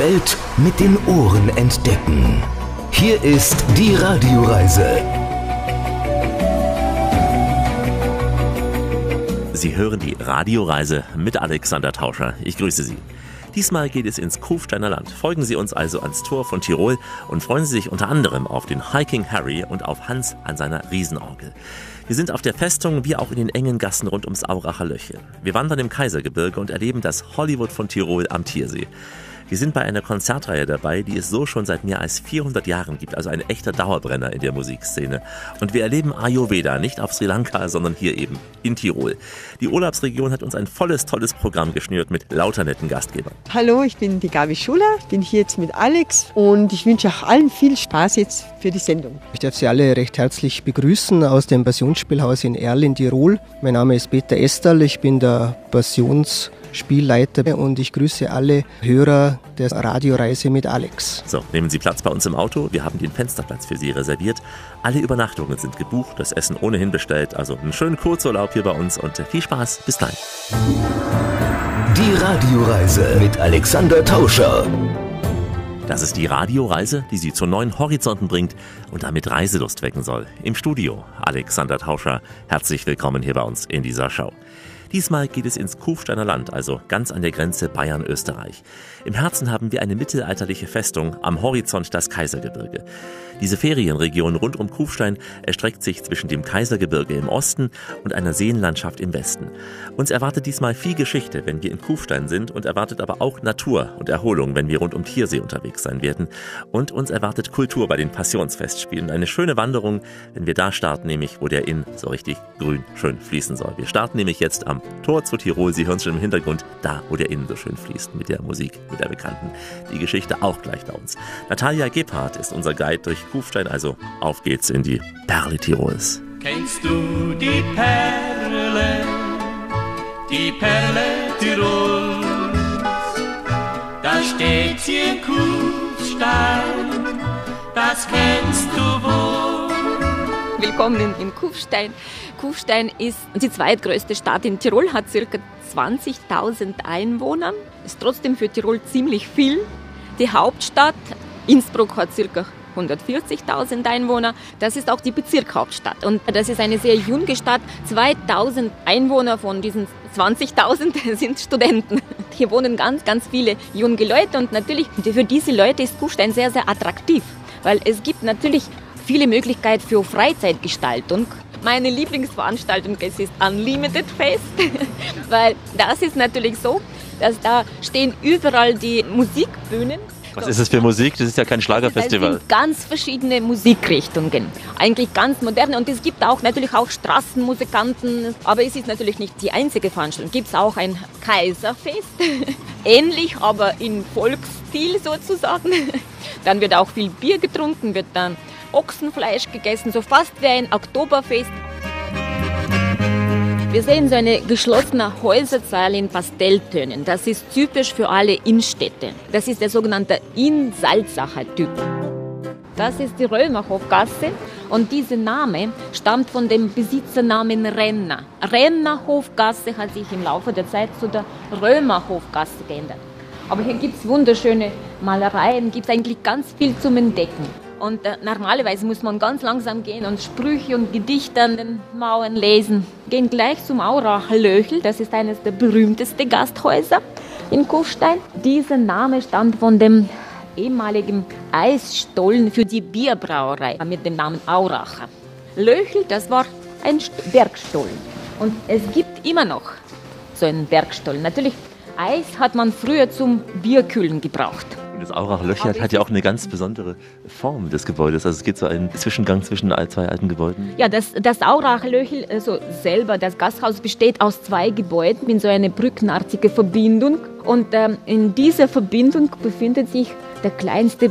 Welt mit den Ohren entdecken. Hier ist die Radioreise. Sie hören die Radioreise mit Alexander Tauscher. Ich grüße Sie. Diesmal geht es ins Kufsteiner Land. Folgen Sie uns also ans Tor von Tirol und freuen Sie sich unter anderem auf den Hiking Harry und auf Hans an seiner Riesenorgel. Wir sind auf der Festung wie auch in den engen Gassen rund ums Auracher Löchel. Wir wandern im Kaisergebirge und erleben das Hollywood von Tirol am Tiersee. Wir sind bei einer Konzertreihe dabei, die es so schon seit mehr als 400 Jahren gibt, also ein echter Dauerbrenner in der Musikszene. Und wir erleben Ayurveda nicht auf Sri Lanka, sondern hier eben in Tirol. Die Urlaubsregion hat uns ein volles, tolles Programm geschnürt mit lauter netten Gastgebern. Hallo, ich bin die Gabi Schuler, bin hier jetzt mit Alex und ich wünsche auch allen viel Spaß jetzt für die Sendung. Ich darf Sie alle recht herzlich begrüßen aus dem Passionsspielhaus in Erl in Tirol. Mein Name ist Peter Esterl, ich bin der Passions Spielleiter und ich grüße alle Hörer der Radioreise mit Alex. So, nehmen Sie Platz bei uns im Auto. Wir haben den Fensterplatz für Sie reserviert. Alle Übernachtungen sind gebucht, das Essen ohnehin bestellt. Also einen schönen Kurzurlaub hier bei uns und viel Spaß. Bis gleich. Die Radioreise mit Alexander Tauscher. Das ist die Radioreise, die Sie zu neuen Horizonten bringt und damit Reiselust wecken soll. Im Studio Alexander Tauscher. Herzlich willkommen hier bei uns in dieser Show. Diesmal geht es ins Kufsteiner Land, also ganz an der Grenze Bayern-Österreich. Im Herzen haben wir eine mittelalterliche Festung, am Horizont das Kaisergebirge. Diese Ferienregion rund um Kufstein erstreckt sich zwischen dem Kaisergebirge im Osten und einer Seenlandschaft im Westen. Uns erwartet diesmal viel Geschichte, wenn wir in Kufstein sind und erwartet aber auch Natur und Erholung, wenn wir rund um Tiersee unterwegs sein werden. Und uns erwartet Kultur bei den Passionsfestspielen. Eine schöne Wanderung, wenn wir da starten, nämlich wo der Inn so richtig grün schön fließen soll. Wir starten nämlich jetzt am Tor zu Tirol. Sie hören es schon im Hintergrund, da wo der Inn so schön fließt mit der Musik, mit der bekannten. Die Geschichte auch gleich bei uns. Natalia Gebhardt ist unser Guide durch Kufstein, also auf geht's in die Perle Tirols. Kennst du die Perle, die Perle Tirols? Da steht sie in Kufstein, das kennst du wohl. Willkommen in, in Kufstein. Kufstein ist die zweitgrößte Stadt in Tirol, hat ca. 20.000 Einwohner, ist trotzdem für Tirol ziemlich viel. Die Hauptstadt Innsbruck hat ca. 140.000 Einwohner. Das ist auch die Bezirkhauptstadt. Und das ist eine sehr junge Stadt. 2000 Einwohner von diesen 20.000 sind Studenten. Hier wohnen ganz, ganz viele junge Leute und natürlich für diese Leute ist Kufstein sehr, sehr attraktiv, weil es gibt natürlich viele Möglichkeiten für Freizeitgestaltung. Meine Lieblingsveranstaltung es ist Unlimited Fest, weil das ist natürlich so, dass da stehen überall die Musikbühnen was ist das für Musik? Das ist ja kein Schlagerfestival. Es sind ganz verschiedene Musikrichtungen. Eigentlich ganz moderne. Und es gibt auch natürlich auch Straßenmusikanten. Aber es ist natürlich nicht die einzige Veranstaltung. Gibt es auch ein Kaiserfest. Ähnlich, aber in Volksstil sozusagen. Dann wird auch viel Bier getrunken, wird dann Ochsenfleisch gegessen. So fast wie ein Oktoberfest. Wir sehen so eine geschlossene Häuserzahl in Pastelltönen. Das ist typisch für alle Innenstädte. Das ist der sogenannte Inn-Salzacher-Typ. Das ist die Römerhofgasse und dieser Name stammt von dem Besitzernamen Renner. Rennerhofgasse hat sich im Laufe der Zeit zu der Römerhofgasse geändert. Aber hier gibt es wunderschöne Malereien, gibt es eigentlich ganz viel zum Entdecken. Und äh, normalerweise muss man ganz langsam gehen und Sprüche und Gedichte an den Mauern lesen. Gehen gleich zum Auracher Löchel, das ist eines der berühmtesten Gasthäuser in Kufstein. Dieser Name stammt von dem ehemaligen Eisstollen für die Bierbrauerei mit dem Namen Auracher. Löchel, das war ein Bergstollen. Und es gibt immer noch so einen Bergstollen. Natürlich, Eis hat man früher zum Bierkühlen gebraucht. Das Aurach Löchert hat ja auch eine ganz besondere Form des Gebäudes. Also es geht so ein Zwischengang zwischen zwei alten Gebäuden. Ja, das, das Aurach Löchel also selber, das Gasthaus besteht aus zwei Gebäuden in so eine brückenartige Verbindung. Und ähm, in dieser Verbindung befindet sich der kleinste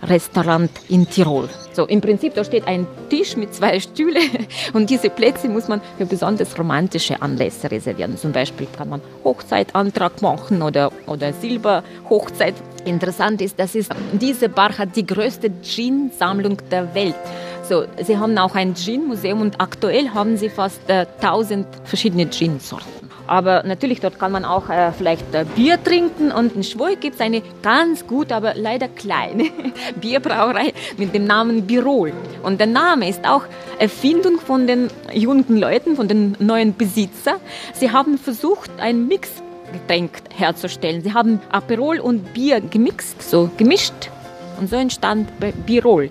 Brückenrestaurant in Tirol. So, im Prinzip, da steht ein Tisch mit zwei Stühlen und diese Plätze muss man für besonders romantische Anlässe reservieren. Zum Beispiel kann man Hochzeitantrag machen oder, oder Silberhochzeit. Interessant ist, dass es, diese Bar hat die größte Gin-Sammlung der Welt. Also sie haben auch ein Gin-Museum und aktuell haben sie fast äh, 1000 verschiedene Gin-Sorten. Aber natürlich, dort kann man auch äh, vielleicht äh, Bier trinken. Und in Schwoy gibt es eine ganz gute, aber leider kleine Bierbrauerei mit dem Namen Birol. Und der Name ist auch Erfindung von den jungen Leuten, von den neuen Besitzern. Sie haben versucht, ein Mixgetränk herzustellen. Sie haben Aperol und Bier gemixt, so gemischt. Und so entstand Birol.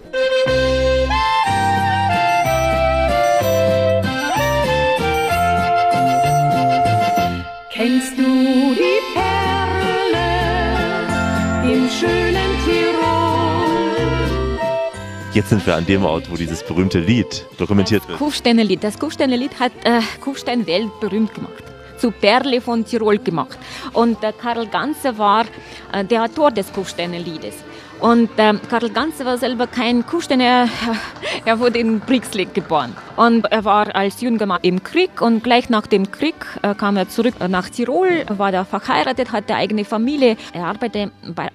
Jetzt sind wir an dem Ort, wo dieses berühmte Lied dokumentiert wird. Kufsteiner Lied. Das Kufsteiner Lied hat äh, Kufstein weltberühmt gemacht. Zu Perle von Tirol gemacht. Und äh, Karl Ganze war äh, der Autor des Kufsteiner Liedes. Und ähm, Karl Ganze war selber kein Kufsteiner, er, wurde in Brixlig geboren. Und er war als junger Mann im Krieg und gleich nach dem Krieg äh, kam er zurück nach Tirol, war da verheiratet, hatte eigene Familie. Er arbeitete,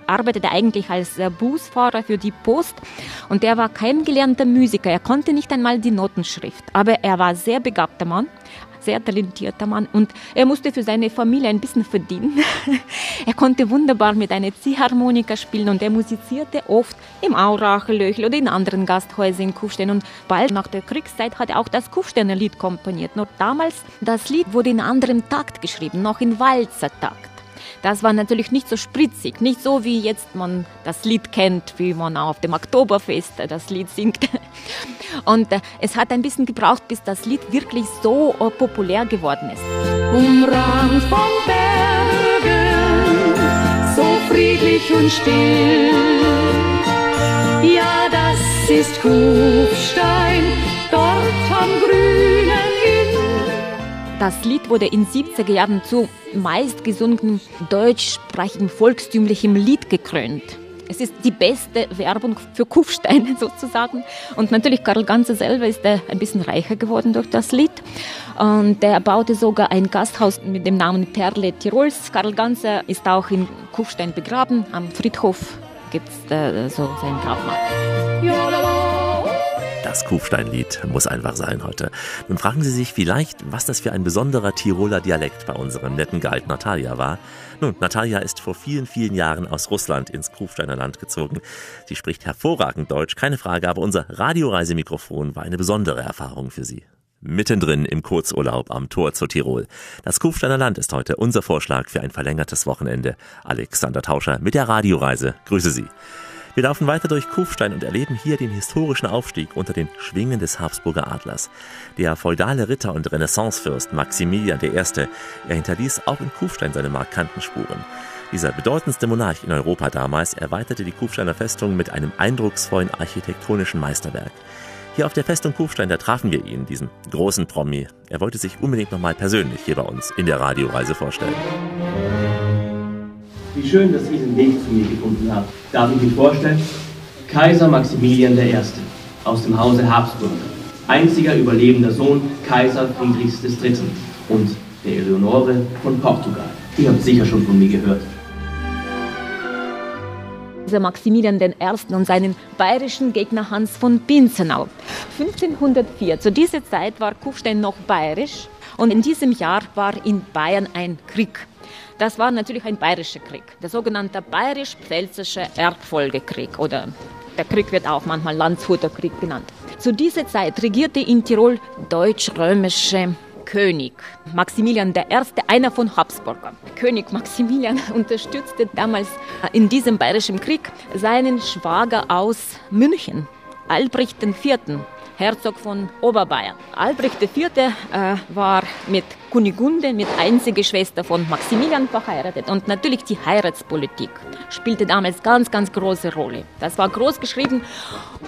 arbeitete eigentlich als äh, Busfahrer für die Post und er war kein gelernter Musiker. Er konnte nicht einmal die Notenschrift, aber er war sehr begabter Mann, sehr talentierter Mann und er musste für seine Familie ein bisschen verdienen. er konnte wunderbar mit einer Ziehharmonika spielen und er musizierte oft im Auracher Löchel oder in anderen Gasthäusern in Kufstein und bald nach der Kriegszeit hat er auch das Kufsteiner Lied komponiert. Nur damals, das Lied wurde in anderem Takt geschrieben, noch in Walzertakt. Das war natürlich nicht so spritzig, nicht so wie jetzt man das Lied kennt, wie man auf dem Oktoberfest das Lied singt. Und äh, es hat ein bisschen gebraucht, bis das Lied wirklich so populär geworden ist. Umrahmt von Bergen, so friedlich und still. Ja, das ist Kufstein, dort am Inn. Das Lied wurde in 70er Jahren zu meistgesungenen deutschsprachigen volkstümlichem Lied gekrönt. Es ist die beste Werbung für Kufstein sozusagen. Und natürlich Karl Ganze selber ist ein bisschen reicher geworden durch das Lied. Und er baute sogar ein Gasthaus mit dem Namen Perle Tirols. Karl Ganze ist auch in Kufstein begraben. Am Friedhof gibt es so sein Grabmal. Das Kufsteinlied muss einfach sein heute. Nun fragen Sie sich vielleicht, was das für ein besonderer Tiroler Dialekt bei unserem netten Guide Natalia war. Nun, Natalia ist vor vielen, vielen Jahren aus Russland ins Kufsteiner Land gezogen. Sie spricht hervorragend Deutsch, keine Frage, aber unser Radioreisemikrofon war eine besondere Erfahrung für sie. Mittendrin im Kurzurlaub am Tor zu Tirol. Das Kufsteiner Land ist heute unser Vorschlag für ein verlängertes Wochenende. Alexander Tauscher mit der Radioreise. Grüße Sie. Wir laufen weiter durch Kufstein und erleben hier den historischen Aufstieg unter den Schwingen des Habsburger Adlers. Der feudale Ritter und Renaissancefürst Maximilian I. Er hinterließ auch in Kufstein seine markanten Spuren. Dieser bedeutendste Monarch in Europa damals erweiterte die Kufsteiner Festung mit einem eindrucksvollen architektonischen Meisterwerk. Hier auf der Festung Kufstein, da trafen wir ihn, diesen großen Promi. Er wollte sich unbedingt nochmal persönlich hier bei uns in der Radioreise vorstellen. Wie schön, dass Sie den Weg zu mir gefunden haben. Darf ich mich vorstellen? Kaiser Maximilian I. aus dem Hause Habsburg. Einziger überlebender Sohn Kaiser Friedrichs III. und der Eleonore von Portugal. Ihr habt sicher schon von mir gehört. Maximilian I. und seinen bayerischen Gegner Hans von Pinzenau. 1504, zu dieser Zeit war Kufstein noch bayerisch und in diesem Jahr war in Bayern ein Krieg. Das war natürlich ein bayerischer Krieg, der sogenannte bayerisch-pfälzische Erbfolgekrieg oder der Krieg wird auch manchmal Landshuter Krieg genannt. Zu dieser Zeit regierte in Tirol deutsch-römische König Maximilian I., einer von Habsburger. König Maximilian unterstützte damals in diesem bayerischen Krieg seinen Schwager aus München, Albrecht IV., Herzog von Oberbayern. Albrecht IV. Äh, war mit Kunigunde, mit einziger Schwester von Maximilian verheiratet. Und natürlich die Heiratspolitik spielte damals ganz, ganz große Rolle. Das war groß geschrieben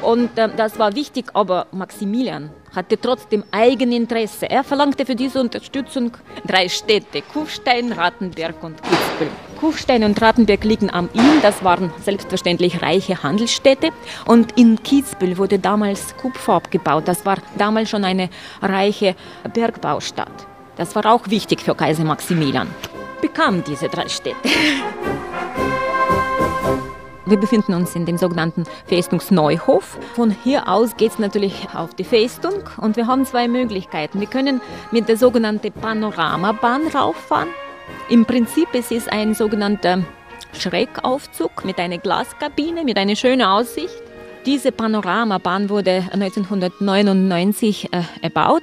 und äh, das war wichtig, aber Maximilian hatte trotzdem Eigeninteresse. Er verlangte für diese Unterstützung drei Städte, Kufstein, Rattenberg und Kitzbühel. Kufstein und Rattenberg liegen am Inn, das waren selbstverständlich reiche Handelsstädte. Und in Kitzbühel wurde damals Kupfer abgebaut. Das war damals schon eine reiche Bergbaustadt. Das war auch wichtig für Kaiser Maximilian. Bekam diese drei Städte. Wir befinden uns in dem sogenannten Festungsneuhof. Von hier aus geht es natürlich auf die Festung und wir haben zwei Möglichkeiten. Wir können mit der sogenannten Panoramabahn rauffahren. Im Prinzip es ist ein sogenannter Schrägaufzug mit einer Glaskabine, mit einer schönen Aussicht. Diese Panoramabahn wurde 1999 äh, erbaut,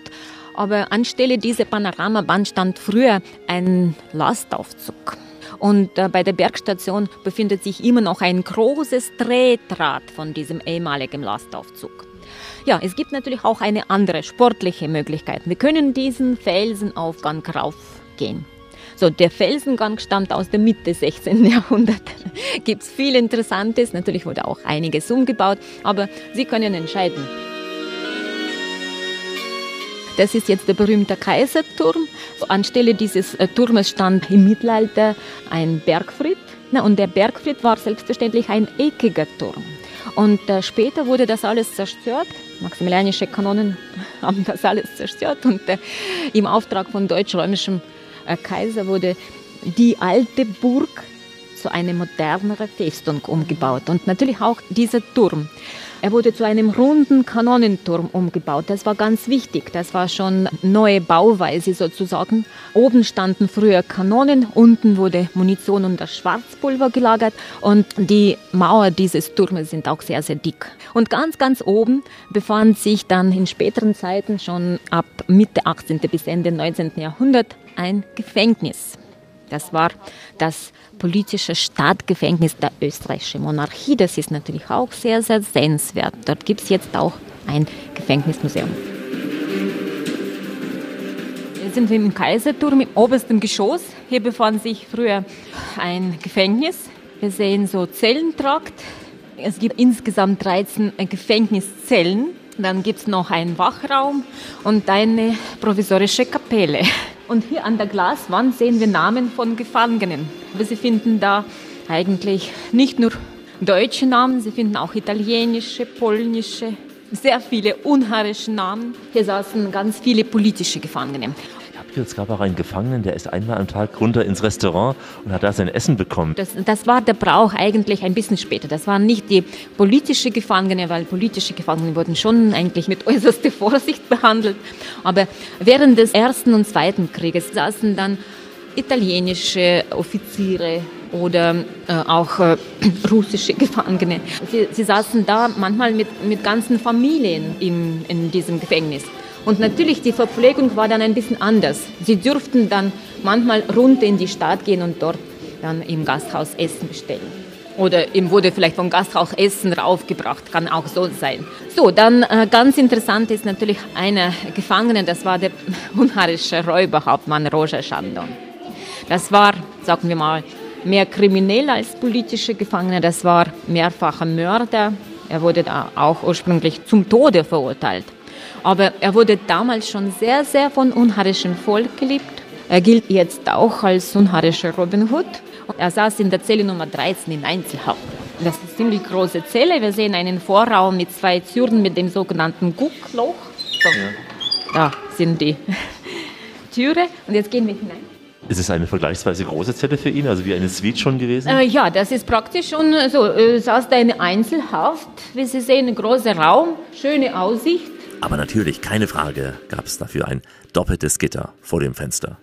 aber anstelle dieser Panoramabahn stand früher ein Lastaufzug. Und äh, bei der Bergstation befindet sich immer noch ein großes Drehrad von diesem ehemaligen Lastaufzug. Ja, es gibt natürlich auch eine andere sportliche Möglichkeit. Wir können diesen Felsenaufgang raufgehen. So, der Felsengang stammt aus der Mitte 16. Jahrhundert. Gibt es viel Interessantes. Natürlich wurde auch einiges umgebaut, aber Sie können entscheiden. Das ist jetzt der berühmte Kaiserturm. Anstelle dieses äh, Turmes stand im Mittelalter ein Bergfried. und der Bergfried war selbstverständlich ein eckiger Turm. Und äh, später wurde das alles zerstört. Maximilianische Kanonen haben das alles zerstört. Und äh, im Auftrag von deutsch-römischem Kaiser wurde die alte Burg zu einer moderneren Festung umgebaut. Und natürlich auch dieser Turm. Er wurde zu einem runden Kanonenturm umgebaut. Das war ganz wichtig. Das war schon neue Bauweise sozusagen. Oben standen früher Kanonen, unten wurde Munition und das Schwarzpulver gelagert und die Mauer dieses Turmes sind auch sehr, sehr dick. Und ganz, ganz oben befand sich dann in späteren Zeiten, schon ab Mitte 18. bis Ende 19. Jahrhundert, ein Gefängnis. Das war das politische Staatsgefängnis der österreichischen Monarchie. Das ist natürlich auch sehr, sehr sehenswert. Dort gibt es jetzt auch ein Gefängnismuseum. Jetzt sind wir im Kaiserturm im obersten Geschoss. Hier befand sich früher ein Gefängnis. Wir sehen so Zellentrakt. Es gibt insgesamt 13 Gefängniszellen. Dann gibt es noch einen Wachraum und eine provisorische Kapelle. Und hier an der Glaswand sehen wir Namen von Gefangenen. Aber Sie finden da eigentlich nicht nur deutsche Namen, Sie finden auch italienische, polnische, sehr viele ungarische Namen. Hier saßen ganz viele politische Gefangene. Es gab auch einen Gefangenen, der ist einmal am Tag runter ins Restaurant und hat da sein Essen bekommen. Das, das war der Brauch eigentlich ein bisschen später. Das waren nicht die politische Gefangene, weil politische Gefangene wurden schon eigentlich mit äußerster Vorsicht behandelt. Aber während des Ersten und Zweiten Krieges saßen dann italienische Offiziere oder äh, auch äh, russische Gefangene. Sie, sie, saßen da manchmal mit, mit ganzen Familien in, in diesem Gefängnis. Und natürlich, die Verpflegung war dann ein bisschen anders. Sie dürften dann manchmal runter in die Stadt gehen und dort dann im Gasthaus Essen bestellen. Oder ihm wurde vielleicht vom Gasthaus Essen raufgebracht, kann auch so sein. So, dann äh, ganz interessant ist natürlich einer Gefangene, das war der ungarische Räuberhauptmann Roger Chandon. Das war, sagen wir mal, mehr kriminell als politische Gefangene, das war mehrfacher Mörder. Er wurde da auch ursprünglich zum Tode verurteilt. Aber er wurde damals schon sehr, sehr von unharischem Volk geliebt. Er gilt jetzt auch als unharischer Robin Hood. Er saß in der Zelle Nummer 13 in Einzelhaft. Das ist eine ziemlich große Zelle. Wir sehen einen Vorraum mit zwei Türen mit dem sogenannten Guckloch. So. Ja. Da sind die Türe. Und jetzt gehen wir hinein. Ist es eine vergleichsweise große Zelle für ihn, also wie eine Suite schon gewesen? Äh, ja, das ist praktisch schon so. Äh, saß da eine Einzelhaft. Wie Sie sehen, ein großer Raum, schöne Aussicht. Aber natürlich, keine Frage, gab es dafür ein doppeltes Gitter vor dem Fenster.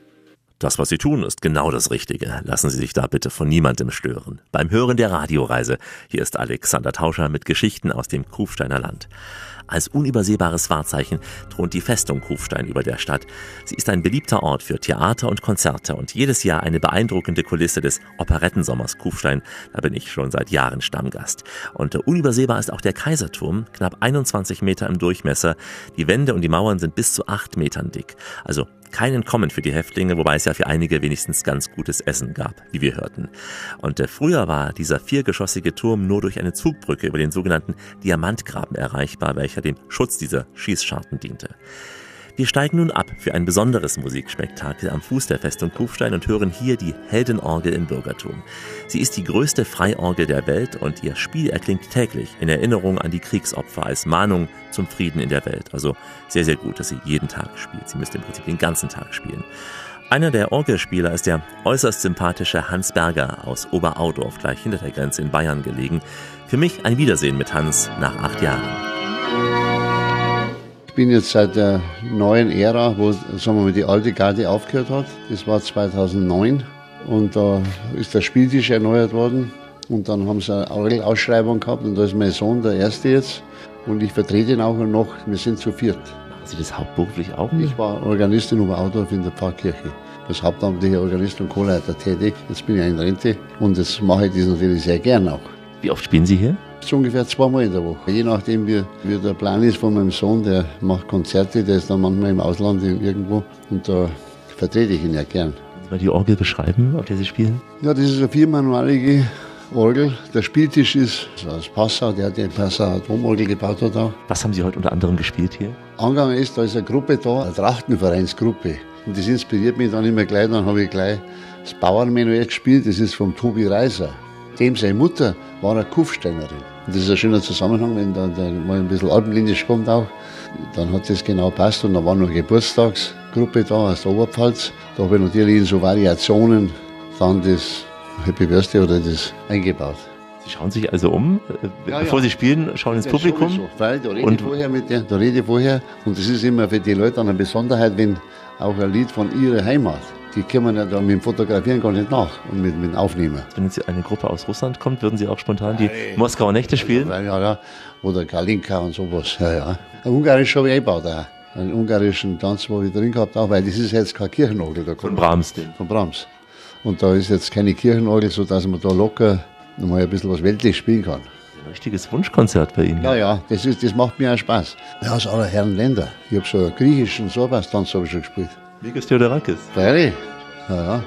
Das, was Sie tun, ist genau das Richtige. Lassen Sie sich da bitte von niemandem stören. Beim Hören der Radioreise, hier ist Alexander Tauscher mit Geschichten aus dem Kufsteiner Land. Als unübersehbares Wahrzeichen thront die Festung Kufstein über der Stadt. Sie ist ein beliebter Ort für Theater und Konzerte und jedes Jahr eine beeindruckende Kulisse des Operettensommers Kufstein. Da bin ich schon seit Jahren Stammgast. Und unübersehbar ist auch der Kaiserturm, knapp 21 Meter im Durchmesser. Die Wände und die Mauern sind bis zu acht Metern dick. Also kein Entkommen für die Häftlinge, wobei es ja für einige wenigstens ganz gutes Essen gab, wie wir hörten. Und äh, früher war dieser viergeschossige Turm nur durch eine Zugbrücke über den sogenannten Diamantgraben erreichbar, welcher dem Schutz dieser Schießscharten diente. Wir steigen nun ab für ein besonderes Musikspektakel am Fuß der Festung Kufstein und hören hier die Heldenorgel im Bürgertum. Sie ist die größte Freiorgel der Welt und ihr Spiel erklingt täglich in Erinnerung an die Kriegsopfer als Mahnung zum Frieden in der Welt. Also sehr, sehr gut, dass sie jeden Tag spielt. Sie müsste im Prinzip den ganzen Tag spielen. Einer der Orgelspieler ist der äußerst sympathische Hans Berger aus Oberaudorf, gleich hinter der Grenze in Bayern gelegen. Für mich ein Wiedersehen mit Hans nach acht Jahren. Ich bin jetzt seit der neuen Ära, wo sagen wir mal, die alte Garde aufgehört hat. Das war 2009 und da ist der Spieltisch erneuert worden und dann haben sie eine Orgelausschreibung gehabt und da ist mein Sohn der Erste jetzt und ich vertrete ihn auch noch. Wir sind zu viert. Sie das hauptberuflich auch? Ich war Organist in Oberaudorf in der Pfarrkirche. Als hauptamtlicher Organist und Chorleiter tätig. Jetzt bin ich in Rente und das mache ich das natürlich sehr gern auch. Wie oft spielen Sie hier? So ungefähr zweimal in der Woche. Je nachdem, wie, wie der Plan ist von meinem Sohn, der macht Konzerte, der ist dann manchmal im Ausland irgendwo und da vertrete ich ihn ja gern. Können Sie mal die Orgel beschreiben, auf der Sie spielen? Ja, das ist eine viermanualige Orgel. Der Spieltisch ist aus Passau, der hat die Passau Atomorgel gebaut hat auch. Was haben Sie heute unter anderem gespielt hier? Angegangen ist, da ist eine Gruppe da, eine Trachtenvereinsgruppe. Und das inspiriert mich dann immer gleich. Dann habe ich gleich das Bauernmenuett gespielt, das ist vom Tobi Reiser. Dem seine Mutter war eine Kufsteinerin. Und das ist ein schöner Zusammenhang, wenn da, da mal ein bisschen alpenländisch kommt auch. Dann hat das genau passt und da war noch eine Geburtstagsgruppe da aus der Oberpfalz. Da habe ich natürlich in so Variationen dann das Happy Birthday oder das eingebaut. Sie schauen sich also um, Ja, bevor ja. Sie spielen, schauen ins Ja, Publikum. sowieso, Weil da rede Und- ich vorher mit der, da rede ich vorher und das ist immer für die Leute eine Besonderheit, wenn auch ein Lied von ihrer Heimat, die kommen ja da mit dem Fotografieren gar nicht nach und mit, mit dem Aufnehmen. Wenn jetzt eine Gruppe aus Russland kommt, würden Sie auch spontan die Moskauer Nächte spielen? Ja, ja, oder Kalinka und sowas. Ja, ja. Ein Ungarisch habe ich eingebaut auch. Einen ungarischen Tanz, wo ich drin gehabt auch, weil das ist jetzt kein Kirchenorgel. Da Von Brahms, den. Von Brahms. Und da ist jetzt keine Kirchenorgel, sodass man da locker nochmal ein bisschen was weltlich spielen kann. Ein richtiges Wunschkonzert bei Ihnen. Ja, ja, das, ist, das macht mir auch Spaß. Ja, aus aller Herren Länder. Ich habe so einen griechischen Sorbas-Tanz habe ich schon gespielt. Mikos Theodorakis. Freilich? Ja, ja.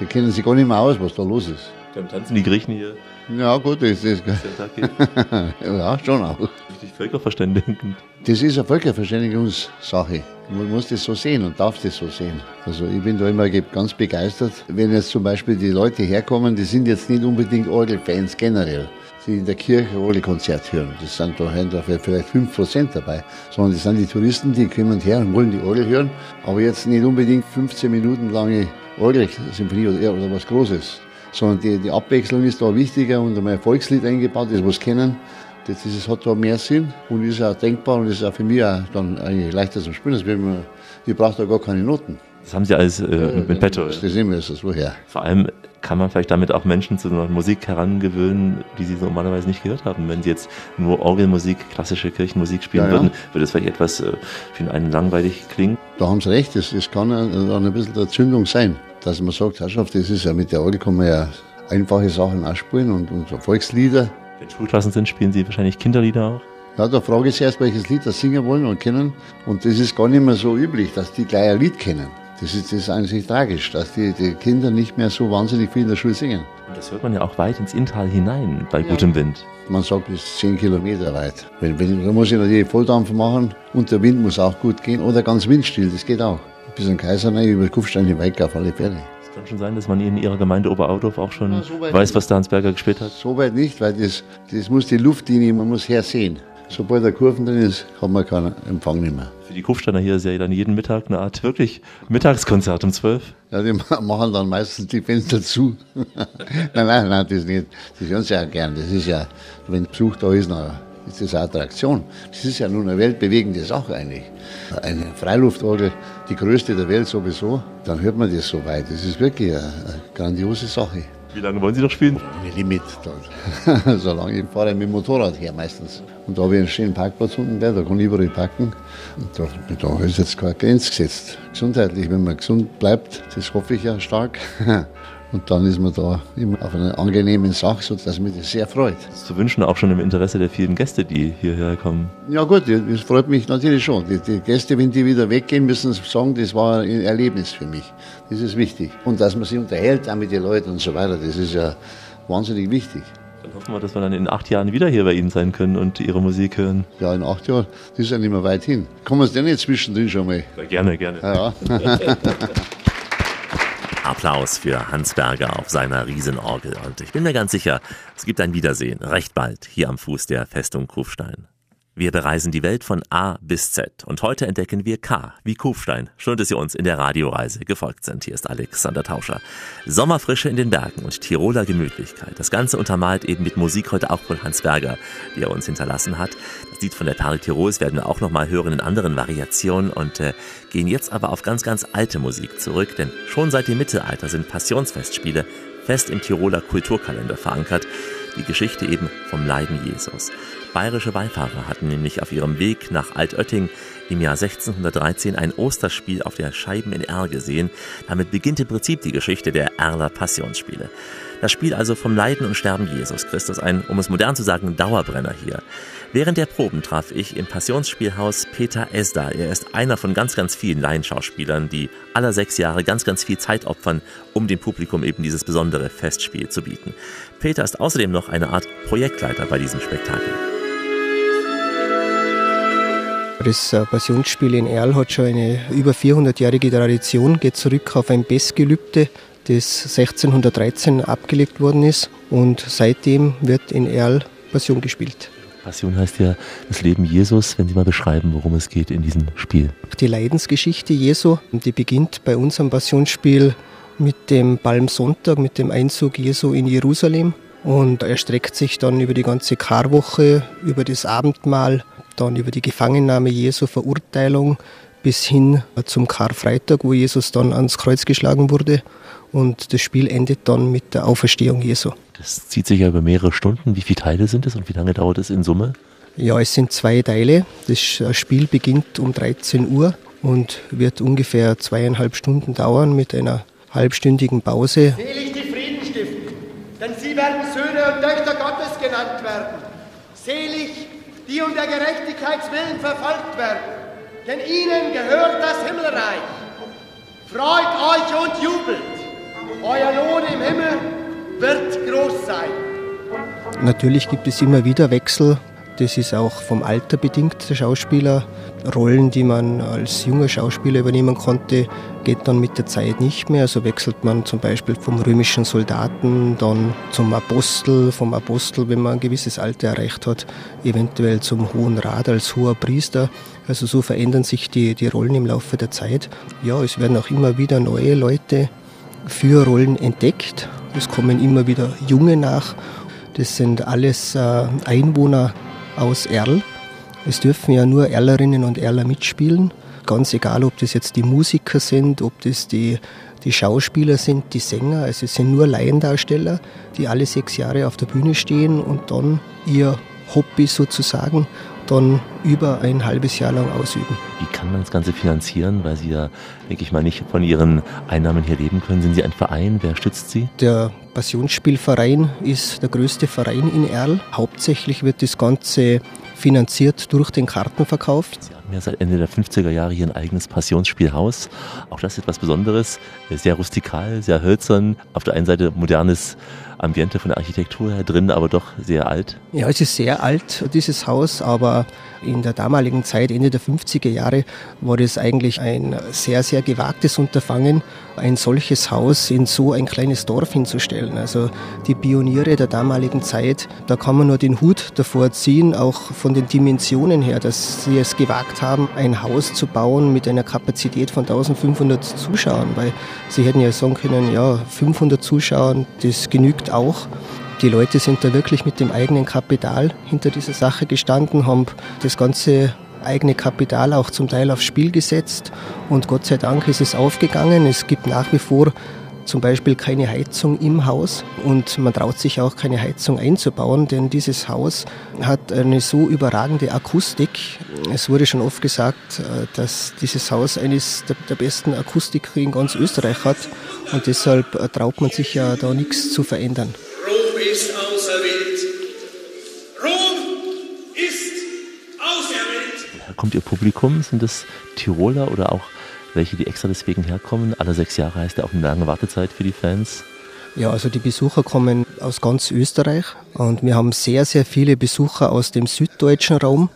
Die kennen sich gar nicht mehr aus, was da los ist. Dann tanzen die Griechen hier. Ja, gut, das ist, ja, schon auch. Richtig völkerverständigend. Das ist eine Völkerverständigungssache. Man muss das so sehen und darf das so sehen. Also ich bin da immer ganz begeistert, wenn jetzt zum Beispiel die Leute herkommen, die sind jetzt nicht unbedingt Orgelfans generell, die in der Kirche Orgelkonzert hören. Das sind da, da vielleicht 5% dabei, sondern das sind die Touristen, die kommen her und wollen die Orgel hören, aber jetzt nicht unbedingt 15 Minuten lange Orgelsymphonie oder, oder was Großes, sondern die, die Abwechslung ist da wichtiger und einmal ein Volkslied eingebaut, das was kennen. Das es hat da mehr Sinn und ist auch denkbar und ist auch für mich auch dann eigentlich leichter zum Spielen. als wenn ich brauche da gar keine Noten. Das haben Sie alles äh, mit Petto. Das ist immer so her. Vor allem kann man vielleicht damit auch Menschen zu einer Musik herangewöhnen, die sie so normalerweise nicht gehört haben. Wenn sie jetzt nur Orgelmusik, klassische Kirchenmusik spielen Ja, ja. würden, würde es vielleicht etwas äh, für einen langweilig klingen. Da haben Sie recht, das, das kann ja dann ein bisschen der Zündung sein, dass man sagt, Herrschaft, das ist ja mit der Orgel kann man ja einfache Sachen ausspielen und, und so Volkslieder. Wenn Schulklassen sind, spielen sie wahrscheinlich Kinderlieder auch. Ja, da frage ich sie erst, welches Lied das singen wollen und kennen. Und das ist gar nicht mehr so üblich, dass die gleich ein Lied kennen. Das ist, das ist eigentlich tragisch, dass die, die Kinder nicht mehr so wahnsinnig viel in der Schule singen. Und das hört man ja auch weit ins Inntal hinein bei gutem Wind. Man sagt bis 10 Kilometer weit. Wenn, wenn, da muss ich natürlich Volldampf machen und der Wind muss auch gut gehen oder ganz windstill, das geht auch. Bis ein Kaiser rein, über Kufstein hinweg auf alle Fälle. Es kann schon sein, dass man in ihrer Gemeinde Oberaudorf auch schon Ja, so weiß, nicht. was der Hans-Berger gespielt hat. So weit nicht, weil das, das muss die Luft in man muss hersehen. Sobald der Kurven drin ist, hat man keinen Empfang nicht mehr. Für die Kufsteiner hier ist ja dann jeden Mittag eine Art wirklich Mittagskonzert um 12. Ja, die machen dann meistens die Fenster zu. nein, nein, nein, das nicht. Das hören sie ja gern. Das ist ja, wenn Besuch da ist, dann ist das eine Attraktion. Das ist ja nun eine weltbewegende Sache eigentlich. Eine Freiluftorgel, die größte der Welt sowieso, dann hört man das so weit. Das ist wirklich eine, eine grandiose Sache. Wie lange wollen Sie noch spielen? Ohne Limit. Solange ich fahre mit dem Motorrad her meistens. Und da habe ich einen schönen Parkplatz unten da kann ich überall parken. Und da, da ist jetzt keine Grenze gesetzt. Gesundheitlich, wenn man gesund bleibt, das hoffe ich ja stark. Und dann ist man da immer auf einer angenehmen Sache, sodass mich das sehr freut. Das ist zu wünschen auch schon im Interesse der vielen Gäste, die hierher kommen. Ja gut, das freut mich natürlich schon. Die, die Gäste, wenn die wieder weggehen, müssen sagen, das war ein Erlebnis für mich. Das ist wichtig. Und dass man sich unterhält auch mit den Leuten und so weiter, das ist ja wahnsinnig wichtig. Dann hoffen wir, dass wir dann in acht Jahren wieder hier bei Ihnen sein können und Ihre Musik hören. Ja, in acht Jahren, das ist ja nicht mehr weit hin. Kann man es denn nicht zwischendrin schon mal? Gerne, gerne. Ja, ja. Applaus für Hans Berger auf seiner Riesenorgel. Und ich bin mir ganz sicher, es gibt ein Wiedersehen recht bald hier am Fuß der Festung Kufstein. Wir bereisen die Welt von A bis Z und heute entdecken wir K wie Kufstein. Schön, dass Sie uns in der Radioreise gefolgt sind. Hier ist Alexander Tauscher. Sommerfrische in den Bergen und Tiroler Gemütlichkeit. Das Ganze untermalt eben mit Musik heute auch von Hans Berger, die er uns hinterlassen hat. Das Lied von der Perle Tirols werden wir auch nochmal hören in anderen Variationen und äh, gehen jetzt aber auf ganz, ganz alte Musik zurück, denn schon seit dem Mittelalter sind Passionsfestspiele fest im Tiroler Kulturkalender verankert. Die Geschichte eben vom Leiden Jesus. Bayerische Wallfahrer hatten nämlich auf ihrem Weg nach Altötting im Jahr 1613 ein Osterspiel auf der Scheiben in Erl gesehen. Damit beginnt im Prinzip die Geschichte der Erler Passionsspiele. Das Spiel also vom Leiden und Sterben Jesus Christus, ein, um es modern zu sagen, Dauerbrenner hier. Während der Proben traf ich im Passionsspielhaus Peter Esda. Er ist einer von ganz, ganz vielen Laienschauspielern, die aller sechs Jahre ganz, ganz viel Zeit opfern, um dem Publikum eben dieses besondere Festspiel zu bieten. Peter ist außerdem noch eine Art Projektleiter bei diesem Spektakel. Das äh, Passionsspiel in Erl hat schon eine über 400-jährige Tradition, geht zurück auf ein Bestgelübde, das 1613 abgelegt worden ist und seitdem wird in Erl Passion gespielt. Passion heißt ja das Leben Jesus, wenn Sie mal beschreiben, worum es geht in diesem Spiel. Die Leidensgeschichte Jesu, die beginnt bei unserem Passionsspiel mit dem Palmsonntag, mit dem Einzug Jesu in Jerusalem und erstreckt sich dann über die ganze Karwoche, über das Abendmahl, dann über die Gefangennahme Jesu, Verurteilung bis hin zum Karfreitag, wo Jesus dann ans Kreuz geschlagen wurde. Und das Spiel endet dann mit der Auferstehung Jesu. Das zieht sich ja über mehrere Stunden. Wie viele Teile sind es und wie lange dauert es in Summe? Ja, es sind zwei Teile. Das Spiel beginnt um 13 Uhr und wird ungefähr zweieinhalb Stunden dauern mit einer halbstündigen Pause. Selig die Frieden stiften, denn sie werden Söhne und Töchter Gottes genannt werden. Selig die um der Gerechtigkeitswillen verfolgt werden, denn ihnen gehört das Himmelreich. Freut euch und jubelt, euer Lohn im Himmel wird groß sein. Natürlich gibt es immer wieder Wechsel. Das ist auch vom Alter bedingt der Schauspieler. Rollen, die man als junger Schauspieler übernehmen konnte, geht dann mit der Zeit nicht mehr. Also wechselt man zum Beispiel vom römischen Soldaten dann zum Apostel, vom Apostel, wenn man ein gewisses Alter erreicht hat, eventuell zum Hohen Rat als hoher Priester. Also so verändern sich die, die Rollen im Laufe der Zeit. Ja, es werden auch immer wieder neue Leute für Rollen entdeckt. Es kommen immer wieder Junge nach. Das sind alles äh, Einwohner aus Erl. Es dürfen ja nur Erlerinnen und Erler mitspielen. Ganz egal, ob das jetzt die Musiker sind, ob das die, die Schauspieler sind, die Sänger. Also es sind nur Laiendarsteller, die alle sechs Jahre auf der Bühne stehen und dann ihr Hobby sozusagen dann über ein halbes Jahr lang ausüben. Wie kann man das Ganze finanzieren? Weil Sie ja, denke ich mal, nicht von Ihren Einnahmen hier leben können. Sind Sie ein Verein? Wer stützt Sie? Der Passionsspielverein ist der größte Verein in Erl. Hauptsächlich wird das Ganze finanziert durch den Kartenverkauf. Sie haben ja seit Ende der 50er Jahre hier ein eigenes Passionsspielhaus. Auch das ist etwas Besonderes. Sehr rustikal, sehr hölzern. Auf der einen Seite modernes Ambiente von der Architektur her drin, aber doch sehr alt. Ja, es ist sehr alt, dieses Haus, aber in der damaligen Zeit, Ende der 50er Jahre, war das eigentlich ein sehr, sehr gewagtes Unterfangen, ein solches Haus in so ein kleines Dorf hinzustellen. Also die Pioniere der damaligen Zeit, da kann man nur den Hut davor ziehen, auch von den Dimensionen her, dass sie es gewagt haben, ein Haus zu bauen mit einer Kapazität von 1500 Zuschauern, weil sie hätten ja sagen können, ja, 500 Zuschauer, das genügt auch. Die Leute sind da wirklich mit dem eigenen Kapital hinter dieser Sache gestanden, haben das ganze eigene Kapital auch zum Teil aufs Spiel gesetzt und Gott sei Dank ist es aufgegangen. Es gibt nach wie vor zum Beispiel keine Heizung im Haus und man traut sich auch keine Heizung einzubauen, denn dieses Haus hat eine so überragende Akustik. Es wurde schon oft gesagt, äh, dass dieses Haus eines der besten Akustiker in ganz Österreich hat und deshalb äh, traut man sich ja da nichts zu verändern. Rom ist auserwählt. Rom ist auserwählt. Woher kommt Ihr Publikum? Sind das Tiroler oder auch welche, die extra deswegen herkommen? Alle sechs Jahre heißt ja auch eine lange Wartezeit für die Fans. Ja, also die Besucher kommen aus ganz Österreich und wir haben sehr, sehr viele Besucher aus dem süddeutschen Raum.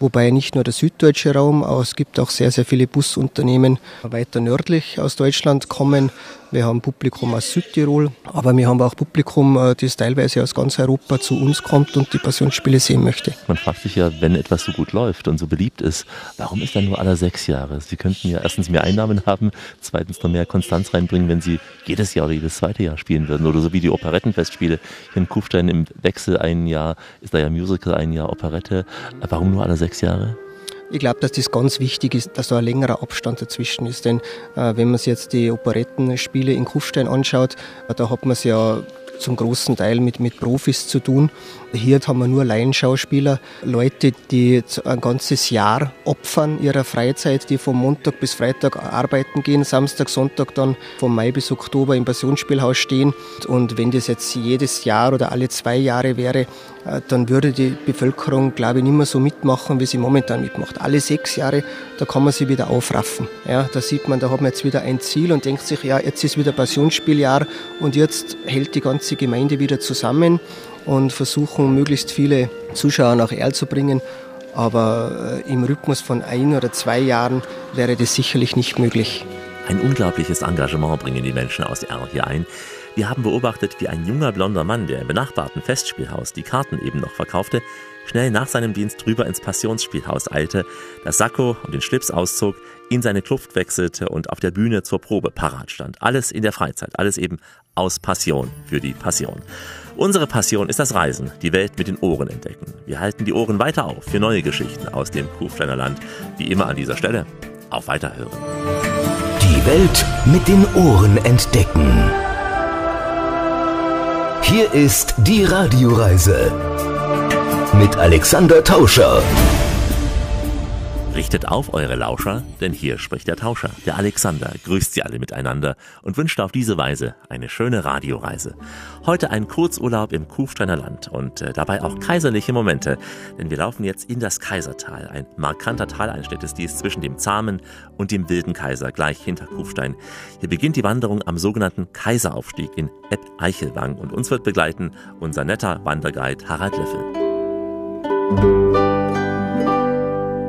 Wobei nicht nur der süddeutsche Raum, es gibt auch sehr, sehr viele Busunternehmen weiter nördlich aus Deutschland kommen. Wir haben Publikum aus Südtirol, aber wir haben auch Publikum, äh, das teilweise aus ganz Europa zu uns kommt und die Passionsspiele sehen möchte. Man fragt sich ja, wenn etwas so gut läuft und so beliebt ist, warum ist dann nur alle sechs Jahre? Sie könnten ja erstens mehr Einnahmen haben, zweitens noch mehr Konstanz reinbringen, wenn Sie jedes Jahr oder jedes zweite Jahr spielen würden. Oder so wie die Operettenfestspiele hier in Kufstein im Wechsel ein Jahr, ist da ja Musical, ein Jahr Operette. Warum nur alle sechs Jahre? Ich glaube, dass das ganz wichtig ist, dass da ein längerer Abstand dazwischen ist. Denn äh, wenn man sich jetzt die Operettenspiele in Kufstein anschaut, äh, da hat man es ja zum großen Teil mit, mit Profis zu tun. Hier haben wir nur Laienschauspieler, Leute, die ein ganzes Jahr opfern ihrer Freizeit, die von Montag bis Freitag arbeiten gehen, Samstag, Sonntag dann vom Mai bis Oktober im Passionsspielhaus stehen. Und wenn das jetzt jedes Jahr oder alle zwei Jahre wäre, dann würde die Bevölkerung, glaube ich, nicht mehr so mitmachen, wie sie momentan mitmacht. Alle sechs Jahre, da kann man sie wieder aufraffen. Ja, da sieht man, da hat man jetzt wieder ein Ziel und denkt sich, ja, jetzt ist wieder Passionsspieljahr und jetzt hält die ganze Gemeinde wieder zusammen und versuchen, möglichst viele Zuschauer nach Erl zu bringen. Aber äh, im Rhythmus von ein oder zwei Jahren wäre das sicherlich nicht möglich. Ein unglaubliches Engagement bringen die Menschen aus Erl hier ein. Wir haben beobachtet, wie ein junger blonder Mann, der im benachbarten Festspielhaus die Karten eben noch verkaufte, schnell nach seinem Dienst rüber ins Passionsspielhaus eilte, das Sakko und den Schlips auszog, in seine Kluft wechselte und auf der Bühne zur Probe parat stand. Alles in der Freizeit, alles eben aus Passion für die Passion. Unsere Passion ist das Reisen, die Welt mit den Ohren entdecken. Wir halten die Ohren weiter auf für neue Geschichten aus dem Kufsteiner Land. Wie immer an dieser Stelle, auf Weiterhören. Die Welt mit den Ohren entdecken. Hier ist die Radioreise mit Alexander Tauscher. Richtet auf eure Lauscher, denn hier spricht der Tauscher. Der Alexander grüßt sie alle miteinander und wünscht auf diese Weise eine schöne Radioreise. Heute ein Kurzurlaub im Kufsteiner Land und äh, dabei auch kaiserliche Momente, denn wir laufen jetzt in das Kaisertal. Ein markanter Taleinschnitt ist dies zwischen dem zahmen und dem wilden Kaiser gleich hinter Kufstein. Hier beginnt die Wanderung am sogenannten Kaiseraufstieg in Epp-Eichelwang und uns wird begleiten unser netter Wanderguide Harald Löffel.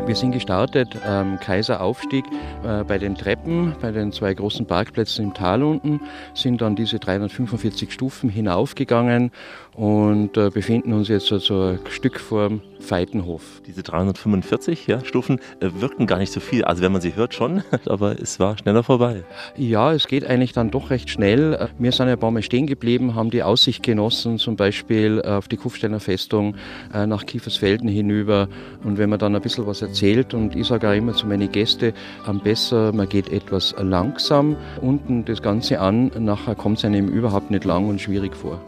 Wir sind gestartet am Kaiseraufstieg äh, bei den Treppen, bei den zwei großen Parkplätzen im Tal unten, sind dann diese 345 Stufen hinaufgegangen und äh, befinden uns jetzt also ein Stück vorm Feitenhof. Diese 345 ja, Stufen äh, wirken gar nicht so viel. Also wenn man sie hört schon, aber es war schneller vorbei. Ja, es geht eigentlich dann doch recht schnell. Wir sind ein paar Mal stehen geblieben, haben die Aussicht genossen, zum Beispiel auf die Kufsteiner Festung äh, nach Kiefersfelden hinüber. Und wenn man dann ein bisschen was erzählt, und ich sage auch immer zu meinen Gästen, am besser, man geht etwas langsam unten das Ganze an, nachher kommt es einem überhaupt nicht lang und schwierig vor.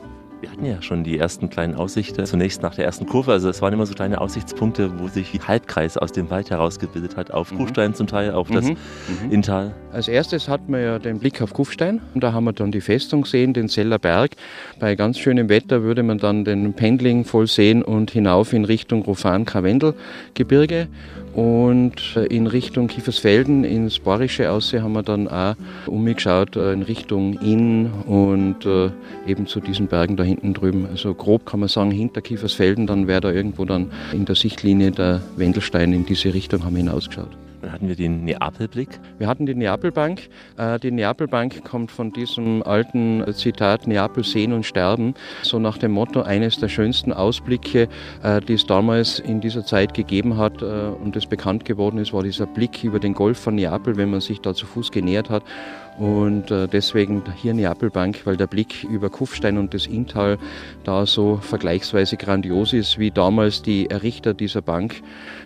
Wir hatten ja schon die ersten kleinen Aussichten, zunächst nach der ersten Kurve. Also es waren immer so kleine Aussichtspunkte, wo sich Halbkreis aus dem Wald herausgebildet hat. Auf mhm. Kufstein zum Teil, auf das mhm. mhm. Inntal. Als erstes hatten wir ja den Blick auf Kufstein. Und da haben wir dann die Festung gesehen, den Zeller Berg. Bei ganz schönem Wetter würde man dann den Pendling voll sehen und hinauf in Richtung Rofan-Karwendel-Gebirge. Und äh, in Richtung Kiefersfelden ins Borische aussehen haben wir dann auch umgeschaut äh, in Richtung Inn und äh, eben zu diesen Bergen da hinten drüben. Also grob kann man sagen, hinter Kiefersfelden, dann wäre da irgendwo dann in der Sichtlinie der Wendelstein in diese Richtung haben wir hinausgeschaut. Dann hatten wir den Neapelblick. Wir hatten die Neapelbank. Äh, die Neapelbank kommt von diesem alten Zitat Neapel sehen und sterben. So nach dem Motto eines der schönsten Ausblicke, äh, die es damals in dieser Zeit gegeben hat äh, und es bekannt geworden ist, war dieser Blick über den Golf von Neapel, wenn man sich da zu Fuß genähert hat. Und deswegen hier Neapelbank, weil der Blick über Kufstein und das Inntal da so vergleichsweise grandios ist, wie damals die Errichter dieser Bank,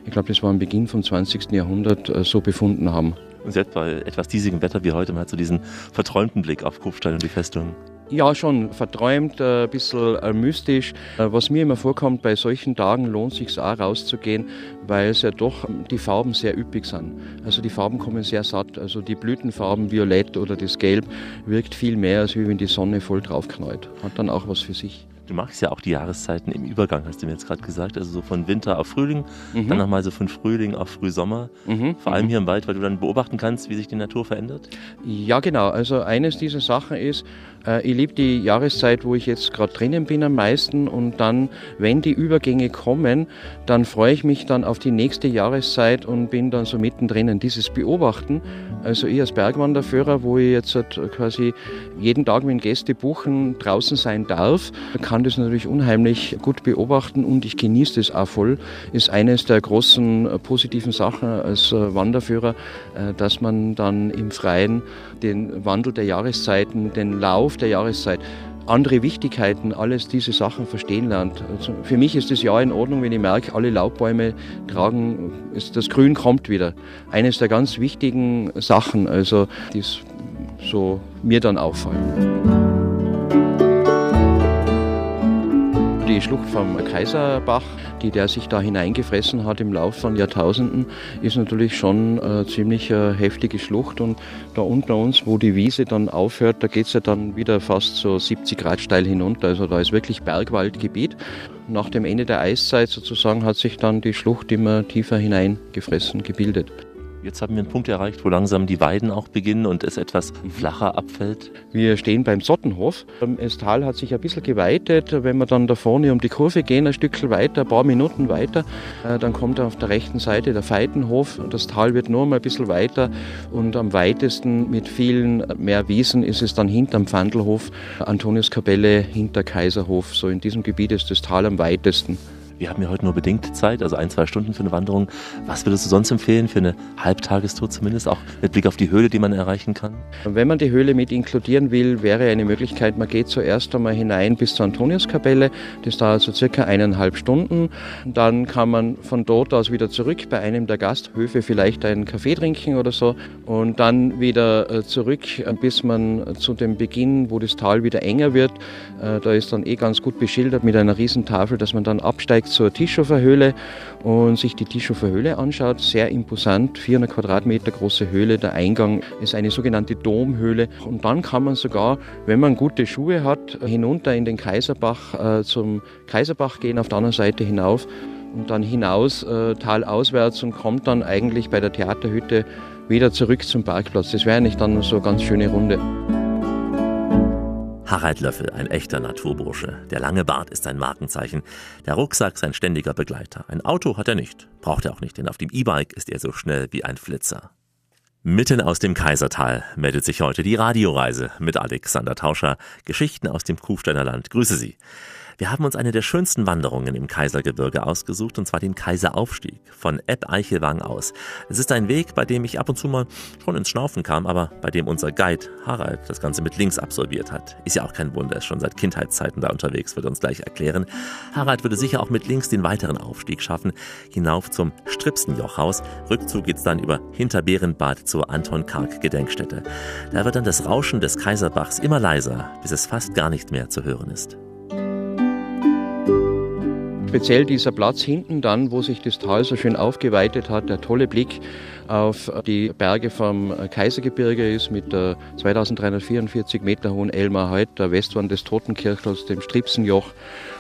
ich glaube, das war am Beginn vom 20. Jahrhundert, äh, so befunden haben. Und selbst bei etwas diesigem Wetter wie heute, man hat so diesen verträumten Blick auf Kufstein und die Festung. Ja, schon verträumt, ein äh, bisschen äh, mystisch. Was mir immer vorkommt, bei solchen Tagen lohnt es sich auch rauszugehen, weil es ja doch ähm, die Farben sehr üppig sind. Also die Farben kommen sehr satt. Also die Blütenfarben, Violett oder das Gelb, wirkt viel mehr, als wenn die Sonne voll draufknallt. Hat dann auch was für sich. Du magst ja auch die Jahreszeiten im Übergang, hast du mir jetzt gerade gesagt. Also so von Winter auf Frühling, mhm. dann nochmal so von Frühling auf Frühsommer. Mhm. Vor allem mhm. hier im Wald, weil du dann beobachten kannst, wie sich die Natur verändert. Ja, genau. Also eines dieser Sachen ist, äh, ich liebe die Jahreszeit, wo ich jetzt gerade drinnen bin am meisten und dann, wenn die Übergänge kommen, dann freue ich mich dann auf die nächste Jahreszeit und bin dann so mittendrin. Dieses Beobachten, also ich als Bergwanderführer, wo ich jetzt halt quasi jeden Tag, wenn Gäste buchen, draußen sein darf, kann das natürlich unheimlich gut beobachten und ich genieße das auch voll. Ist eines der großen äh, positiven Sachen als äh, Wanderführer, dass man dann im Freien den Wandel der Jahreszeiten, den Lauf der Jahreszeit, andere Wichtigkeiten, alles diese Sachen verstehen lernt. Also für mich ist das ja in Ordnung, wenn ich merke, alle Laubbäume tragen, das Grün kommt wieder. Eines der ganz wichtigen Sachen, also die so mir dann auffallen. Die Schlucht vom Kaiserbach, die der sich da hineingefressen hat im Laufe von Jahrtausenden, ist natürlich schon eine ziemlich heftige Schlucht. Und da unter uns, wo die Wiese dann aufhört, da geht es ja dann wieder fast so 70 Grad steil hinunter. Also da ist wirklich Bergwaldgebiet. Nach dem Ende der Eiszeit sozusagen hat sich dann die Schlucht immer tiefer hineingefressen, gebildet. Jetzt haben wir einen Punkt erreicht, wo langsam die Weiden auch beginnen und es etwas flacher abfällt. Wir stehen beim Sottenhof. Das Tal hat sich ein bisschen geweitet. Wenn wir dann da vorne um die Kurve gehen, ein Stückchen weiter, ein paar Minuten weiter, äh, dann kommt auf der rechten Seite der Feitenhof. Das Tal wird nur mal ein bisschen weiter und am weitesten mit vielen mehr Wiesen ist es dann hinterm Pfandelhof, Antoniuskapelle, hinter Kaiserhof. So in diesem Gebiet ist das Tal am weitesten. Wir haben ja heute nur bedingt Zeit, also ein, zwei Stunden für eine Wanderung. Was würdest du sonst empfehlen für eine Halbtagestour zumindest, auch mit Blick auf die Höhle, die man erreichen kann? Wenn man die Höhle mit inkludieren will, wäre eine Möglichkeit, man geht zuerst einmal hinein bis zur Antoniuskapelle. Das dauert so circa eineinhalb Stunden. Dann kann man von dort aus wieder zurück bei einem der Gasthöfe vielleicht einen Kaffee trinken oder so und dann wieder äh, zurück, äh, bis man zu dem Beginn, wo das Tal wieder enger wird. Äh, da ist dann eh ganz gut beschildert mit einer Riesentafel, dass man dann absteigt zur Tischofer Höhle und sich die Tischofer Höhle anschaut. Sehr imposant, 400 Quadratmeter große Höhle. Der Eingang ist eine sogenannte Domhöhle. Und dann kann man sogar, wenn man gute Schuhe hat, hinunter in den Kaiserbach äh, zum Kaiserbach gehen, auf der anderen Seite hinauf und dann hinaus äh, talauswärts und kommt dann eigentlich bei der Theaterhütte wieder zurück zum Parkplatz. Das wäre eigentlich dann so eine ganz schöne Runde. Harald Löffel, ein echter Naturbursche. Der lange Bart ist sein Markenzeichen. Der Rucksack sein ständiger Begleiter. Ein Auto hat er nicht. Braucht er auch nicht, denn auf dem E-Bike ist er so schnell wie ein Flitzer. Mitten aus dem Kaisertal meldet sich heute die Radioreise mit Alexander Tauscher. Geschichten aus dem Kufsteiner Land. Grüße Sie. Wir haben uns eine der schönsten Wanderungen im Kaisergebirge ausgesucht, und zwar den Kaiseraufstieg von Epp-Eichelwang aus. Es ist ein Weg, bei dem ich ab und zu mal schon ins Schnaufen kam, aber bei dem unser Guide Harald das Ganze mit links absolviert hat. Ist ja auch kein Wunder, er ist schon seit Kindheitszeiten da unterwegs, wird uns gleich erklären. Harald würde sicher auch mit links den weiteren Aufstieg schaffen, hinauf zum Stripsenjochhaus. Rückzug geht's dann über Hinterbärenbad zur Anton Karg Gedenkstätte. Da wird dann das Rauschen des Kaiserbachs immer leiser, bis es fast gar nicht mehr zu hören ist. Speziell dieser Platz hinten dann, wo sich das Tal so schön aufgeweitet hat, der tolle Blick auf die Berge vom Kaisergebirge ist mit der 2344 Meter hohen Elmar Heut, der Westwand des Totenkirchels, dem Stripsenjoch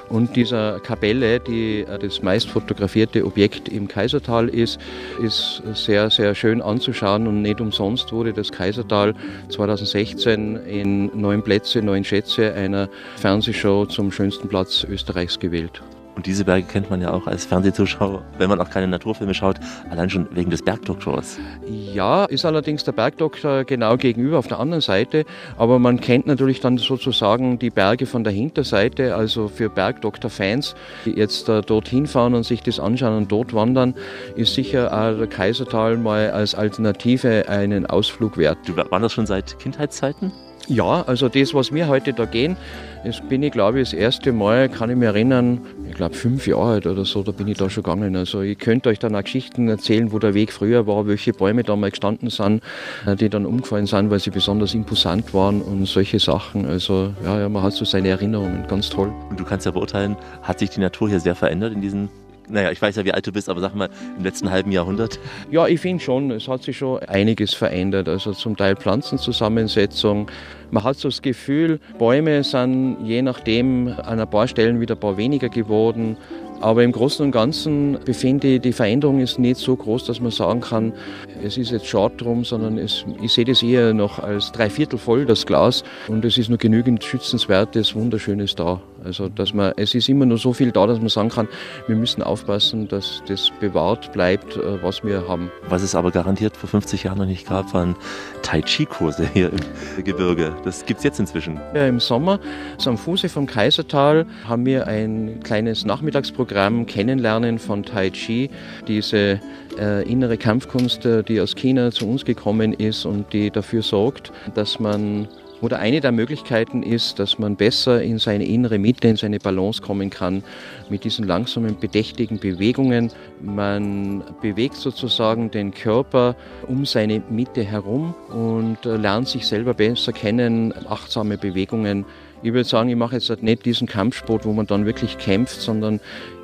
und dieser Kapelle, die das meist fotografierte Objekt im Kaisertal ist, ist sehr, sehr schön anzuschauen und nicht umsonst wurde das Kaisertal 2016 in neun Plätze, neun Schätze einer Fernsehshow zum schönsten Platz Österreichs gewählt. Und diese Berge kennt man ja auch als Fernsehzuschauer, wenn man auch keine Naturfilme schaut, allein schon wegen des Bergdoktors. Ja, ist allerdings der Bergdoktor genau gegenüber auf der anderen Seite, aber man kennt natürlich dann sozusagen die Berge von der Hinterseite, also für Bergdoktor-Fans, die jetzt äh, dorthin fahren und sich das anschauen und dort wandern, ist sicher auch der Kaisertal mal als Alternative einen Ausflug wert. Du wanderst schon seit Kindheitszeiten? Ja, also das, was wir heute da gehen, das bin ich, glaube ich, das erste Mal, kann ich mich erinnern, ich glaube fünf Jahre alt oder so, da bin ich da schon gegangen. Also ich könnte euch dann auch Geschichten erzählen, wo der Weg früher war, welche Bäume da mal gestanden sind, äh, die dann umgefallen sind, weil sie besonders imposant waren und solche Sachen. Also ja, ja man hat so seine Erinnerungen, ganz toll. Und du kannst ja beurteilen, hat sich die Natur hier sehr verändert in diesen naja, ich weiß ja, wie alt du bist, aber sag mal, im letzten halben Jahrhundert? Ja, ich finde schon, es hat sich schon einiges verändert. Also zum Teil Pflanzenzusammensetzung. Man hat so das Gefühl, Bäume sind je nachdem an ein paar Stellen wieder ein paar weniger geworden. Aber im Großen und Ganzen befinde ich, die Veränderung ist nicht so groß, dass man sagen kann, es ist jetzt schade drum, sondern es, ich sehe das eher noch als drei Viertel voll, das Glas. Und es ist nur genügend Schützenswertes, Wunderschönes da. Also, dass man, es ist immer nur so viel da, dass man sagen kann, wir müssen aufpassen, dass das bewahrt bleibt, äh, was wir haben. Was es aber garantiert vor 50 Jahren noch nicht gab, waren Tai Chi-Kurse hier im Gebirge. Das gibt es jetzt inzwischen. Ja, Im Sommer, so am Fuße vom Kaisertal, haben wir ein kleines Nachmittagsprogramm Kennenlernen von Tai Chi, diese äh, innere Kampfkunst, äh, die aus China zu uns gekommen ist und die dafür sorgt, dass man oder eine der Möglichkeiten ist, dass man besser in seine innere Mitte, in seine Balance kommen kann mit diesen langsamen, bedächtigen Bewegungen. Man bewegt sozusagen den Körper um seine Mitte herum und äh, lernt sich selber besser kennen, achtsame Bewegungen. Ich würde sagen, ich mache jetzt nicht diesen Kampfsport, wo man dann wirklich kämpft, sondern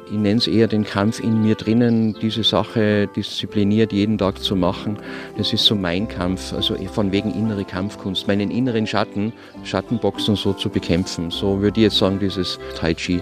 ich nenne es eher den Kampf in mir drinnen, diese Sache diszipliniert jeden Tag zu machen. Das ist so mein Kampf, also von wegen innere Kampfkunst, meinen inneren Schatten, Schattenboxen so zu bekämpfen. So würde ich jetzt sagen, dieses Tai Chi.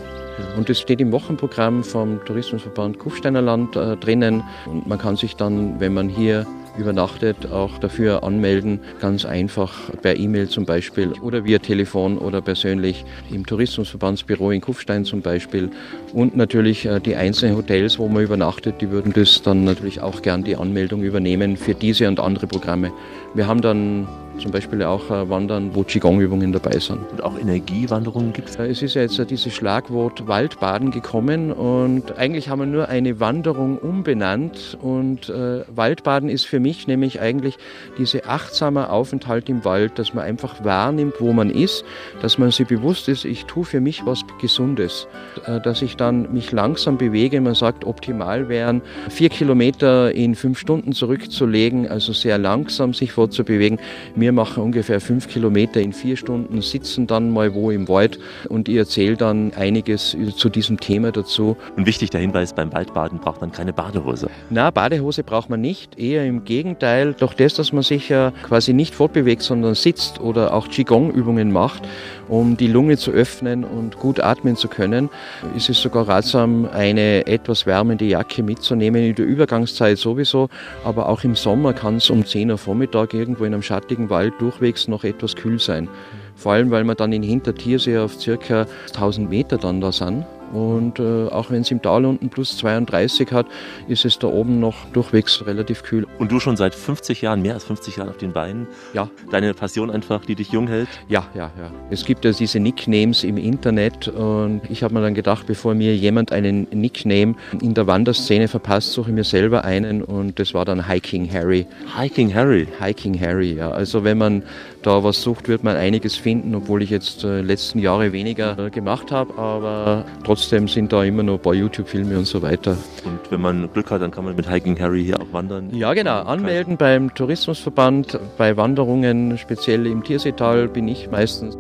Und das steht im Wochenprogramm vom Tourismusverband Kufsteiner Land äh, drinnen. Und man kann sich dann, wenn man hier übernachtet, auch dafür anmelden. Ganz einfach per E-Mail zum Beispiel oder via Telefon oder persönlich im Tourismusverbandsbüro in Kufstein zum Beispiel. Und natürlich äh, die einzelnen Hotels, wo man übernachtet, die würden das dann natürlich auch gern die Anmeldung übernehmen für diese und andere Programme. Wir haben dann zum Beispiel auch äh, Wandern, wo Qigong-Übungen dabei sind. Und auch Energiewanderungen gibt es? Es ist ja jetzt dieses Schlagwort Waldbaden gekommen und eigentlich haben wir nur eine Wanderung umbenannt und äh, Waldbaden ist für mich nämlich eigentlich dieser achtsame Aufenthalt im Wald, dass man einfach wahrnimmt, wo man ist, dass man sich bewusst ist, ich tue für mich was Gesundes, äh, dass ich dann mich langsam bewege. Man sagt, optimal wären vier Kilometer in fünf Stunden zurückzulegen, also sehr langsam sich fortzubewegen. Wir machen ungefähr fünf Kilometer in vier Stunden, sitzen dann mal wo im Wald und ich erzähle dann einiges zu diesem Thema dazu. Und wichtig der Hinweis, beim Waldbaden braucht man keine Badehose. Na, Badehose braucht man nicht, eher im Gegenteil. Doch das, dass man sich ja quasi nicht fortbewegt, sondern sitzt oder auch Qigong-Übungen macht, um die Lunge zu öffnen und gut atmen zu können, ist es sogar ratsam, eine etwas wärmende Jacke mitzunehmen, in der Übergangszeit sowieso, aber auch im Sommer kann es um 10 Uhr Vormittag irgendwo in einem schattigen Wald durchwegs noch etwas kühl sein. Vor allem, weil wir dann in Hintertiersee auf circa 1000 Meter dann da sind. Und äh, auch wenn es im Tal unten plus 32 hat, ist es da oben noch durchwegs relativ kühl. Und du schon seit 50 Jahren, mehr als 50 Jahren auf den Beinen? Ja. Deine Passion einfach, die dich jung hält? Ja, ja, ja. Es gibt ja diese Nicknames im Internet und ich habe mir dann gedacht, bevor mir jemand einen Nickname in der Wanderszene verpasst, suche ich mir selber einen und das war dann Hiking Harry. Hiking Harry? Hiking Harry, ja. Also wenn man da was sucht, wird man einiges finden, obwohl ich jetzt äh, letzten Jahre weniger äh, gemacht habe, aber trotzdem sind da immer noch ein paar YouTube-Filme und so weiter. Und wenn man Glück hat, dann kann man mit Hiking Harry hier auch wandern? Ja, genau. Anmelden beim Tourismusverband, bei Wanderungen, speziell im Tierseetal bin ich meistens.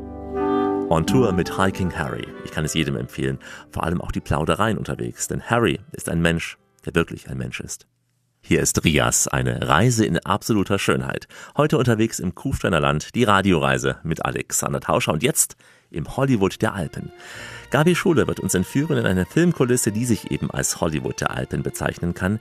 On Tour mit Hiking Harry. Ich kann es jedem empfehlen, vor allem auch die Plaudereien unterwegs, denn Harry ist ein Mensch, der wirklich ein Mensch ist. Hier ist Rias, eine Reise in absoluter Schönheit. Heute unterwegs im Kufsteiner Land, die Radioreise mit Alexander Tauscher und jetzt im Hollywood der Alpen. Gabi Schule wird uns entführen in eine Filmkulisse, die sich eben als Hollywood der Alpen bezeichnen kann.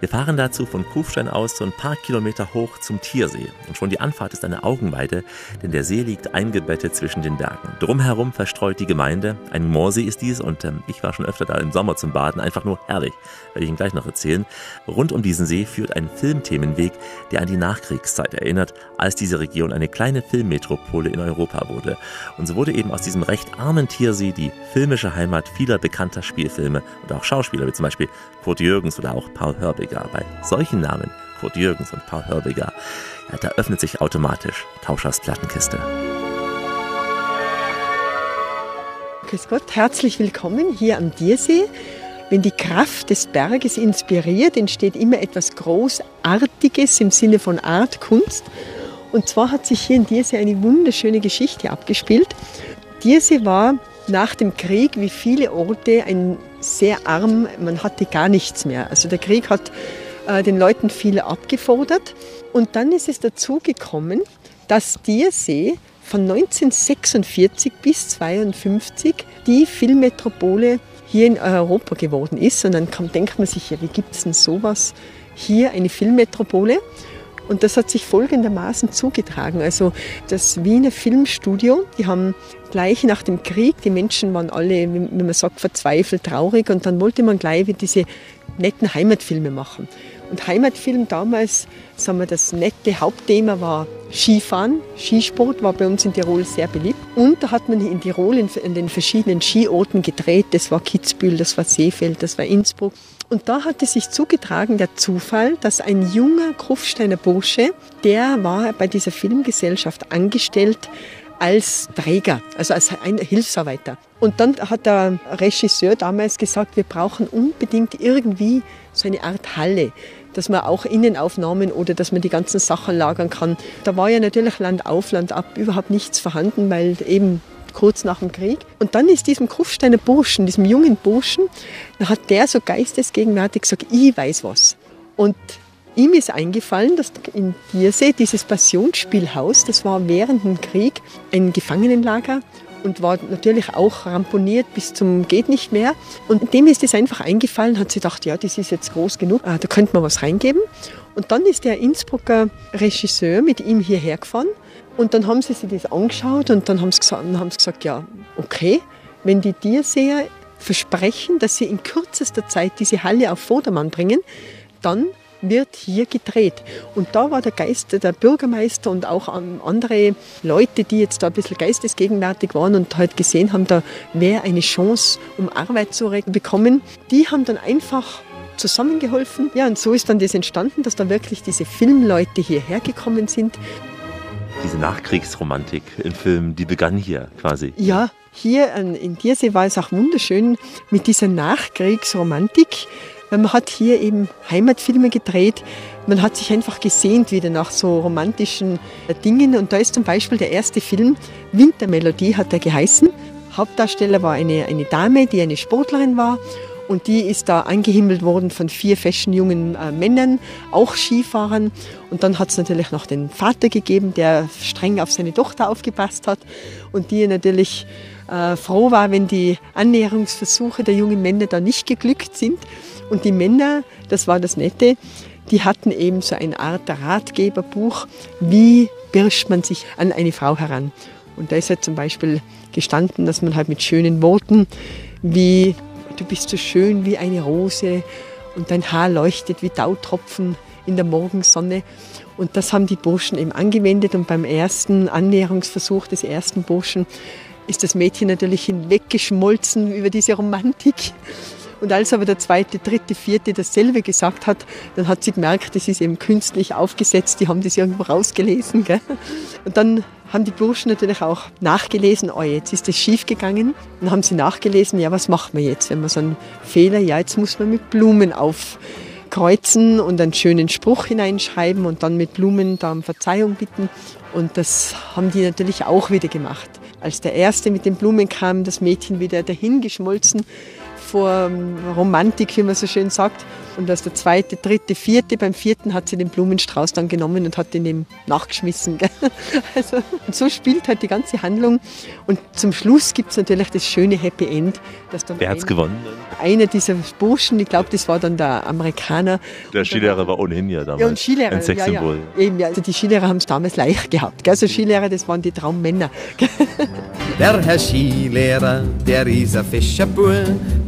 Wir fahren dazu von Kufstein aus so ein paar Kilometer hoch zum Tiersee. Und schon die Anfahrt ist eine Augenweide, denn der See liegt eingebettet zwischen den Bergen. Drumherum verstreut die Gemeinde. Ein Moorsee ist dies und ähm, ich war schon öfter da im Sommer zum Baden. Einfach nur herrlich, werde ich Ihnen gleich noch erzählen. Rund um diesen See führt ein Filmthemenweg, der an die Nachkriegszeit erinnert, als diese Region eine kleine Filmmetropole in Europa wurde. Und so wurde eben aus diesem recht armen Tiersee die filmische Heimat vieler bekannter Spielfilme und auch Schauspieler, wie zum Beispiel Kurt Jürgens oder auch Paul Hörbiger. Bei solchen Namen, Kurt Jürgens und Paul Hörbiger, ja, da öffnet sich automatisch Tauschers Plattenkiste. Grüß Gott, herzlich willkommen hier am Diersee. Wenn die Kraft des Berges inspiriert, entsteht immer etwas Großartiges im Sinne von Art, Kunst. Und zwar hat sich hier in Diersee eine wunderschöne Geschichte abgespielt. Diersee war nach dem Krieg, wie viele Orte, ein sehr arm, man hatte gar nichts mehr. Also der Krieg hat äh, den Leuten viel abgefordert. Und dann ist es dazu gekommen, dass Diersee von 1946 bis 1952 die Filmmetropole hier in Europa geworden ist. Und dann kann, denkt man sich, ja, wie gibt es denn sowas? Hier eine Filmmetropole. Und das hat sich folgendermaßen zugetragen. Also das Wiener Filmstudio, die haben gleich nach dem Krieg, die Menschen waren alle, wie man sagt, verzweifelt, traurig und dann wollte man gleich diese netten Heimatfilme machen. Und Heimatfilm damals, sagen wir, das nette Hauptthema war Skifahren. Skisport war bei uns in Tirol sehr beliebt. Und da hat man in Tirol in den verschiedenen Skiorten gedreht. Das war Kitzbühel, das war Seefeld, das war Innsbruck. Und da hatte sich zugetragen der Zufall, dass ein junger Kufsteiner Bursche, der war bei dieser Filmgesellschaft angestellt als Träger, also als ein Hilfsarbeiter. Und dann hat der Regisseur damals gesagt, wir brauchen unbedingt irgendwie so eine Art Halle, dass man auch Innenaufnahmen oder dass man die ganzen Sachen lagern kann. Da war ja natürlich Land auf, Land ab überhaupt nichts vorhanden, weil eben kurz nach dem Krieg. Und dann ist diesem Kufsteiner Burschen, diesem jungen Burschen, dann hat der so geistesgegenwärtig gesagt, ich weiß was. Und ihm ist eingefallen, dass in Diersee dieses Passionsspielhaus, das war während dem Krieg ein Gefangenenlager und war natürlich auch ramponiert bis zum geht nicht mehr. Und dem ist es einfach eingefallen, hat sie gedacht, ja, das ist jetzt groß genug, ah, da könnte man was reingeben. Und dann ist der Innsbrucker Regisseur mit ihm hierher gefahren und dann haben sie sich das angeschaut und dann haben sie gesagt, haben sie gesagt ja, okay, wenn die Tierseher versprechen, dass sie in kürzester Zeit diese Halle auf Vordermann bringen, dann wird hier gedreht. Und da war der Geist, der Bürgermeister und auch andere Leute, die jetzt da ein bisschen geistesgegenwärtig waren und halt gesehen haben, da wäre eine Chance, um Arbeit zu bekommen, die haben dann einfach zusammengeholfen. Ja, und so ist dann das entstanden, dass da wirklich diese Filmleute hierher gekommen sind diese Nachkriegsromantik im Film, die begann hier quasi. Ja, hier in Diersee war es auch wunderschön mit dieser Nachkriegsromantik. Man hat hier eben Heimatfilme gedreht. Man hat sich einfach gesehnt wieder nach so romantischen Dingen. Und da ist zum Beispiel der erste Film, Wintermelodie hat er geheißen. Hauptdarsteller war eine, eine Dame, die eine Sportlerin war. Und die ist da angehimmelt worden von vier fashion jungen äh, Männern, auch Skifahrern. Und dann hat es natürlich noch den Vater gegeben, der streng auf seine Tochter aufgepasst hat und die natürlich äh, froh war, wenn die Annäherungsversuche der jungen Männer da nicht geglückt sind. Und die Männer, das war das Nette, die hatten eben so eine Art Ratgeberbuch, wie pirscht man sich an eine Frau heran. Und da ist halt zum Beispiel gestanden, dass man halt mit schönen Worten wie du bist so schön wie eine Rose und dein Haar leuchtet wie Tautropfen in der Morgensonne. Und das haben die Burschen eben angewendet und beim ersten Annäherungsversuch des ersten Burschen ist das Mädchen natürlich hinweggeschmolzen über diese Romantik. Und als aber der zweite, dritte, vierte dasselbe gesagt hat, dann hat sie gemerkt, das ist eben künstlich aufgesetzt, die haben das irgendwo rausgelesen. Gell? Und dann haben die Burschen natürlich auch nachgelesen, oh, jetzt ist das schief gegangen. Dann haben sie nachgelesen, ja, was macht man jetzt, wenn man so einen Fehler, ja, jetzt muss man mit Blumen aufkreuzen und einen schönen Spruch hineinschreiben und dann mit Blumen da um Verzeihung bitten. Und das haben die natürlich auch wieder gemacht. Als der Erste mit den Blumen kam, das Mädchen wieder dahingeschmolzen vor Romantik, wie man so schön sagt. Und als der zweite, dritte, vierte, beim vierten hat sie den Blumenstrauß dann genommen und hat den ihm nachgeschmissen. Also, und so spielt halt die ganze Handlung. Und zum Schluss gibt es natürlich das schöne Happy End. Dass dann Wer hat gewonnen? Einer dieser Burschen, ich glaube, das war dann der Amerikaner. Der Skilehrer war ohnehin ja damals ja, und Skilehrer, ein Sexsymbol. Ja, ja. Eben, ja, also die Skilehrer haben es damals leicht gehabt. Also Skilehrer, das waren die Traummänner. Der Herr Skilehrer, der ist ein Fischerbur,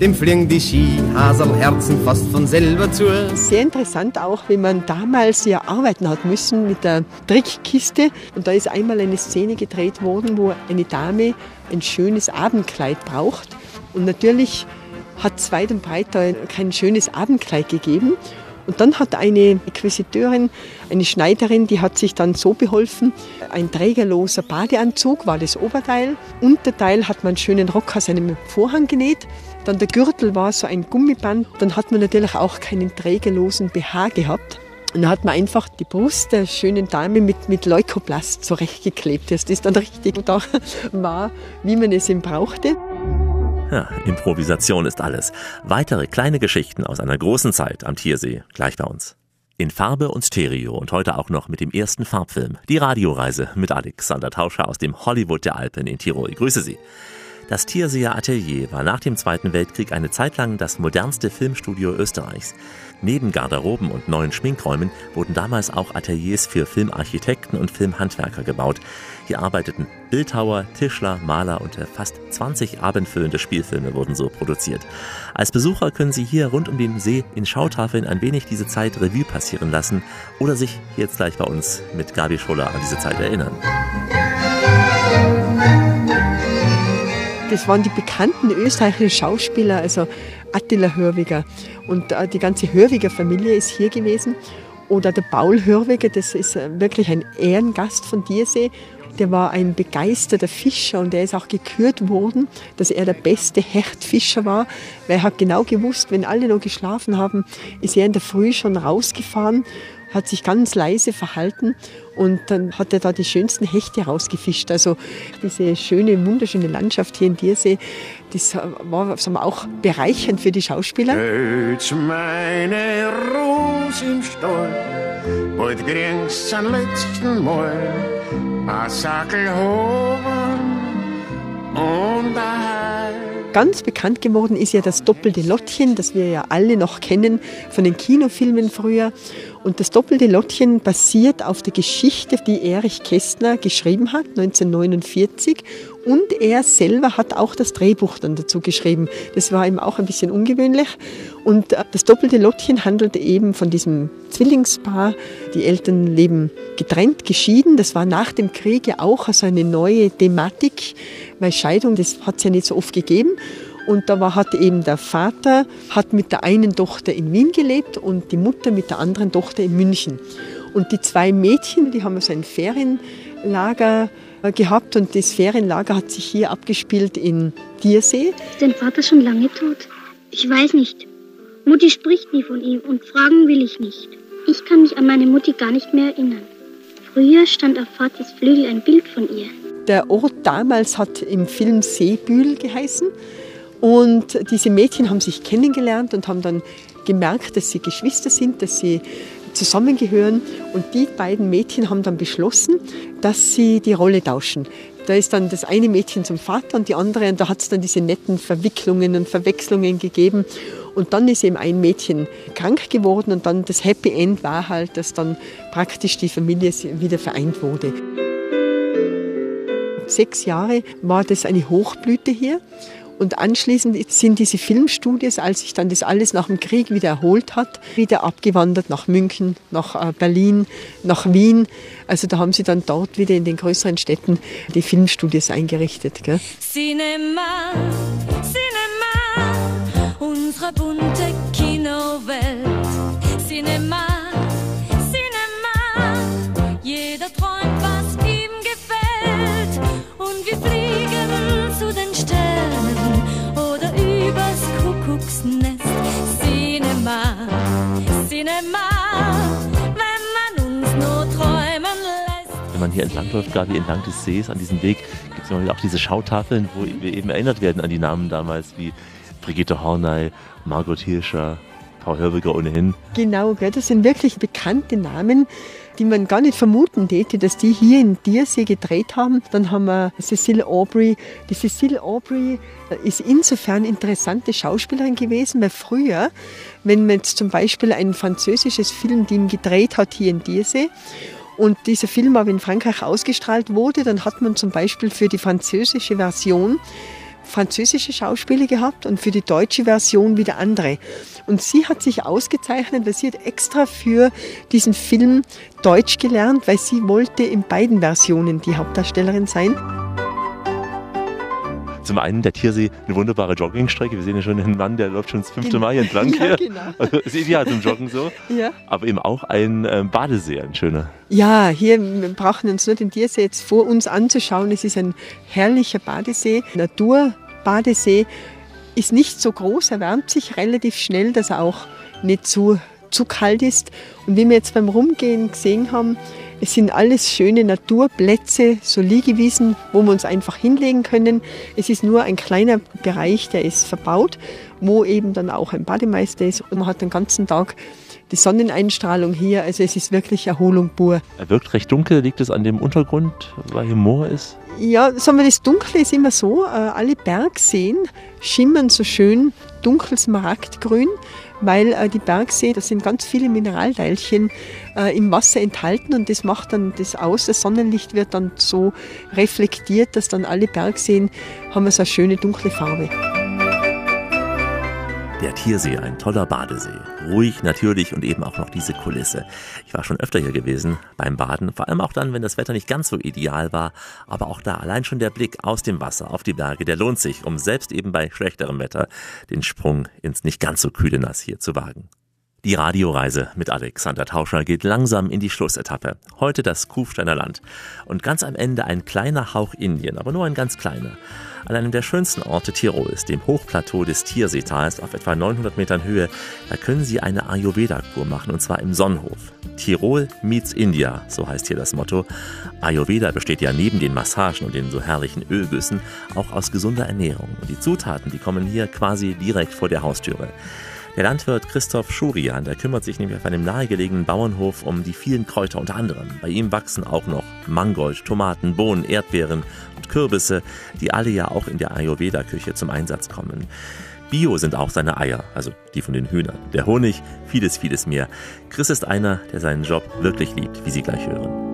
dem fliegen die Skihaselherzen fast von selber zu. Sehr interessant auch, wie man damals ja arbeiten hat müssen mit der Trickkiste. Und da ist einmal eine Szene gedreht worden, wo eine Dame ein schönes Abendkleid braucht. Und natürlich hat Zweit und Breit da kein schönes Abendkleid gegeben. Und dann hat eine Inquisiteurin, eine Schneiderin, die hat sich dann so beholfen, ein trägerloser Badeanzug war das Oberteil, Unterteil hat man einen schönen Rock aus einem Vorhang genäht, dann der Gürtel war so ein Gummiband, dann hat man natürlich auch keinen trägerlosen BH gehabt. Und dann hat man einfach die Brust der schönen Dame mit, mit Leukoplast zurechtgeklebt, dass das dann richtig da war, wie man es eben brauchte. Ja, Improvisation ist alles. Weitere kleine Geschichten aus einer großen Zeit am Tiersee, gleich bei uns. In Farbe und Stereo und heute auch noch mit dem ersten Farbfilm. Die Radioreise mit Alexander Tauscher aus dem Hollywood der Alpen in Tirol. Ich grüße Sie. Das Tierseer Atelier war nach dem Zweiten Weltkrieg eine Zeit lang das modernste Filmstudio Österreichs. Neben Garderoben und neuen Schminkräumen wurden damals auch Ateliers für Filmarchitekten und Filmhandwerker gebaut. Hier arbeiteten Bildhauer, Tischler, Maler und fast 20 abendfüllende Spielfilme wurden so produziert. Als Besucher können Sie hier rund um den See in Schautafeln ein wenig diese Zeit Revue passieren lassen oder sich jetzt gleich bei uns mit Gabi Schuller an diese Zeit erinnern. Das waren die bekannten österreichischen Schauspieler, also Attila Hörwiger. Und äh, die ganze Hörwiger Familie ist hier gewesen. Oder der Paul Hörwiger, das ist äh, wirklich ein Ehrengast von Diersee. Der war ein begeisterter Fischer und er ist auch gekürt worden, dass er der beste Hechtfischer war, weil er hat genau gewusst, wenn alle noch geschlafen haben, ist er in der Früh schon rausgefahren, hat sich ganz leise verhalten und dann hat er da die schönsten Hechte rausgefischt. Also diese schöne, wunderschöne Landschaft hier in Diersee, das war sagen wir, auch bereichernd für die Schauspieler. Jetzt meine Rose im Stall, bald kriegst zum letzten Mal ein Sackel und ein Ganz bekannt geworden ist ja das doppelte Lottchen, das wir ja alle noch kennen von den Kinofilmen früher. Und das doppelte Lottchen basiert auf der Geschichte, die Erich Kästner geschrieben hat, 1949. Und er selber hat auch das Drehbuch dann dazu geschrieben. Das war ihm auch ein bisschen ungewöhnlich. Und äh, das doppelte Lottchen handelt eben von diesem Zwillingspaar. Die Eltern leben getrennt, geschieden. Das war nach dem Krieg ja auch also eine neue Thematik, weil Scheidung, das hat es ja nicht so oft gegeben. Und da war, hat eben der Vater hat mit der einen Tochter in Wien gelebt und die Mutter mit der anderen Tochter in München. Und die zwei Mädchen, die haben so ein Ferienlager gehabt und das Ferienlager hat sich hier abgespielt in Diersee. Ist dein Vater schon lange tot? Ich weiß nicht. Mutti spricht nie von ihm und fragen will ich nicht. Ich kann mich an meine Mutti gar nicht mehr erinnern. Früher stand auf Vatis Flügel ein Bild von ihr. Der Ort damals hat im Film Seebühl geheißen. Und diese Mädchen haben sich kennengelernt und haben dann gemerkt, dass sie Geschwister sind, dass sie zusammengehören. Und die beiden Mädchen haben dann beschlossen, dass sie die Rolle tauschen. Da ist dann das eine Mädchen zum Vater und die andere, und da hat es dann diese netten Verwicklungen und Verwechslungen gegeben. Und dann ist eben ein Mädchen krank geworden und dann das Happy End war halt, dass dann praktisch die Familie wieder vereint wurde. Sechs Jahre war das eine Hochblüte hier. Und anschließend sind diese Filmstudios, als sich dann das alles nach dem Krieg wieder erholt hat, wieder abgewandert nach München, nach äh, Berlin, nach Wien. Also da haben sie dann dort wieder in den größeren Städten die Filmstudios eingerichtet. Gell? Cinema, Cinema, unsere bunte Kinowelt. Cinema, Cinema, wenn man uns nur träumen lässt. Wenn man hier entlang läuft, gerade entlang des Sees, an diesem Weg, gibt es auch diese Schautafeln, wo wir eben erinnert werden an die Namen damals, wie Brigitte Horney, Margot Hirscher, Paul Hörbiger ohnehin. Genau, gell, das sind wirklich bekannte Namen, die man gar nicht vermuten täte, dass die hier in Diersee gedreht haben. Dann haben wir Cecile Aubrey. Die Cecile Aubrey ist insofern interessante Schauspielerin gewesen, weil früher, wenn man jetzt zum Beispiel ein französisches Filmteam gedreht hat hier in Diersee, und dieser Film aber in Frankreich ausgestrahlt wurde, dann hat man zum Beispiel für die französische Version französische Schauspieler gehabt und für die deutsche Version wieder andere. Und sie hat sich ausgezeichnet, weil sie hat extra für diesen Film Deutsch gelernt, weil sie wollte in beiden Versionen die Hauptdarstellerin sein. Zum einen der Tiersee eine wunderbare Joggingstrecke. Wir sehen ja schon einen Mann, der läuft schon das fünfte Mal hier entlang. Ja, hier. genau. Also ist ideal zum Joggen so. Ja. Aber eben auch ein ähm, Badesee, ein schöner. Ja, hier wir brauchen uns nur den Tiersee jetzt vor uns anzuschauen. Es ist ein herrlicher Badesee, Naturbadesee. Ist nicht so groß, erwärmt sich relativ schnell, dass er auch nicht zu, zu kalt ist. Und wie wir jetzt beim Rumgehen gesehen haben, Es sind alles schöne Naturplätze, so Liegewiesen, wo wir uns einfach hinlegen können. Es ist nur ein kleiner Bereich, der ist verbaut, wo eben dann auch ein Bademeister ist und man hat den ganzen Tag die Sonneneinstrahlung hier. Also es ist wirklich Erholung pur. Er wirkt recht dunkel. Liegt es an dem Untergrund, weil hier Moor ist? Ja, sagen wir, das Dunkle ist immer so, äh, alle Bergseen schimmern so schön dunkel smaragdgrün, weil äh, die Bergseen, da sind ganz viele Mineralteilchen äh, im Wasser enthalten und das macht dann das aus. Das Sonnenlicht wird dann so reflektiert, dass dann alle Bergseen haben so eine schöne dunkle Farbe. Der Tiersee, ein toller Badesee. Ruhig, natürlich und eben auch noch diese Kulisse. Ich war schon öfter hier gewesen beim Baden, vor allem auch dann, wenn das Wetter nicht ganz so ideal war. Aber auch da, allein schon der Blick aus dem Wasser auf die Berge, der lohnt sich, um selbst eben bei schlechterem Wetter den Sprung ins nicht ganz so kühle Nass hier zu wagen. Die Radioreise mit Alexander Tauscher geht langsam in die Schlussetappe. Heute das Kufsteiner Land. Und ganz am Ende ein kleiner Hauch Indien, aber nur ein ganz kleiner. An einem der schönsten Orte Tirols, dem Hochplateau des Tierseetals auf etwa 900 Metern Höhe, da können Sie eine Ayurveda-Kur machen, und zwar im Sonnenhof. Tirol meets India, so heißt hier das Motto. Ayurveda besteht ja neben den Massagen und den so herrlichen Ölgüssen auch aus gesunder Ernährung. Und die Zutaten, die kommen hier quasi direkt vor der Haustüre. Der Landwirt Christoph Schurian, der kümmert sich nämlich auf einem nahegelegenen Bauernhof um die vielen Kräuter unter anderem. Bei ihm wachsen auch noch Mangold, Tomaten, Bohnen, Erdbeeren und Kürbisse, die alle ja auch in der Ayurveda-Küche zum Einsatz kommen. Bio sind auch seine Eier, also die von den Hühnern. Der Honig, vieles, vieles mehr. Chris ist einer, der seinen Job wirklich liebt, wie Sie gleich hören.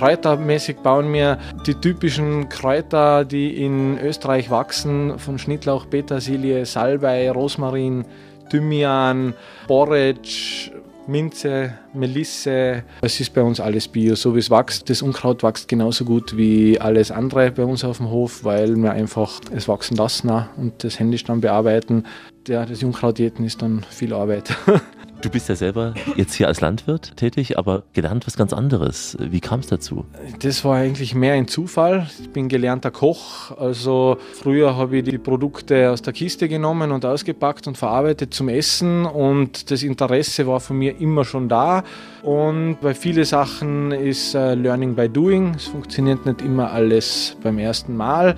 Kräutermäßig bauen wir die typischen Kräuter, die in Österreich wachsen, von Schnittlauch, Petersilie, Salbei, Rosmarin, Thymian, Borretsch, Minze, Melisse. Es ist bei uns alles Bio, so wie es wächst. Das Unkraut wächst genauso gut wie alles andere bei uns auf dem Hof, weil wir einfach es wachsen lassen und das händisch dann bearbeiten. Ja, das Unkraut jäten ist dann viel Arbeit. Du bist ja selber jetzt hier als Landwirt tätig, aber gelernt was ganz anderes. Wie kam es dazu? Das war eigentlich mehr ein Zufall. Ich bin gelernter Koch. Also früher habe ich die Produkte aus der Kiste genommen und ausgepackt und verarbeitet zum Essen. Und das Interesse war von mir immer schon da. Und bei vielen Sachen ist äh, Learning by Doing. Es funktioniert nicht immer alles beim ersten Mal.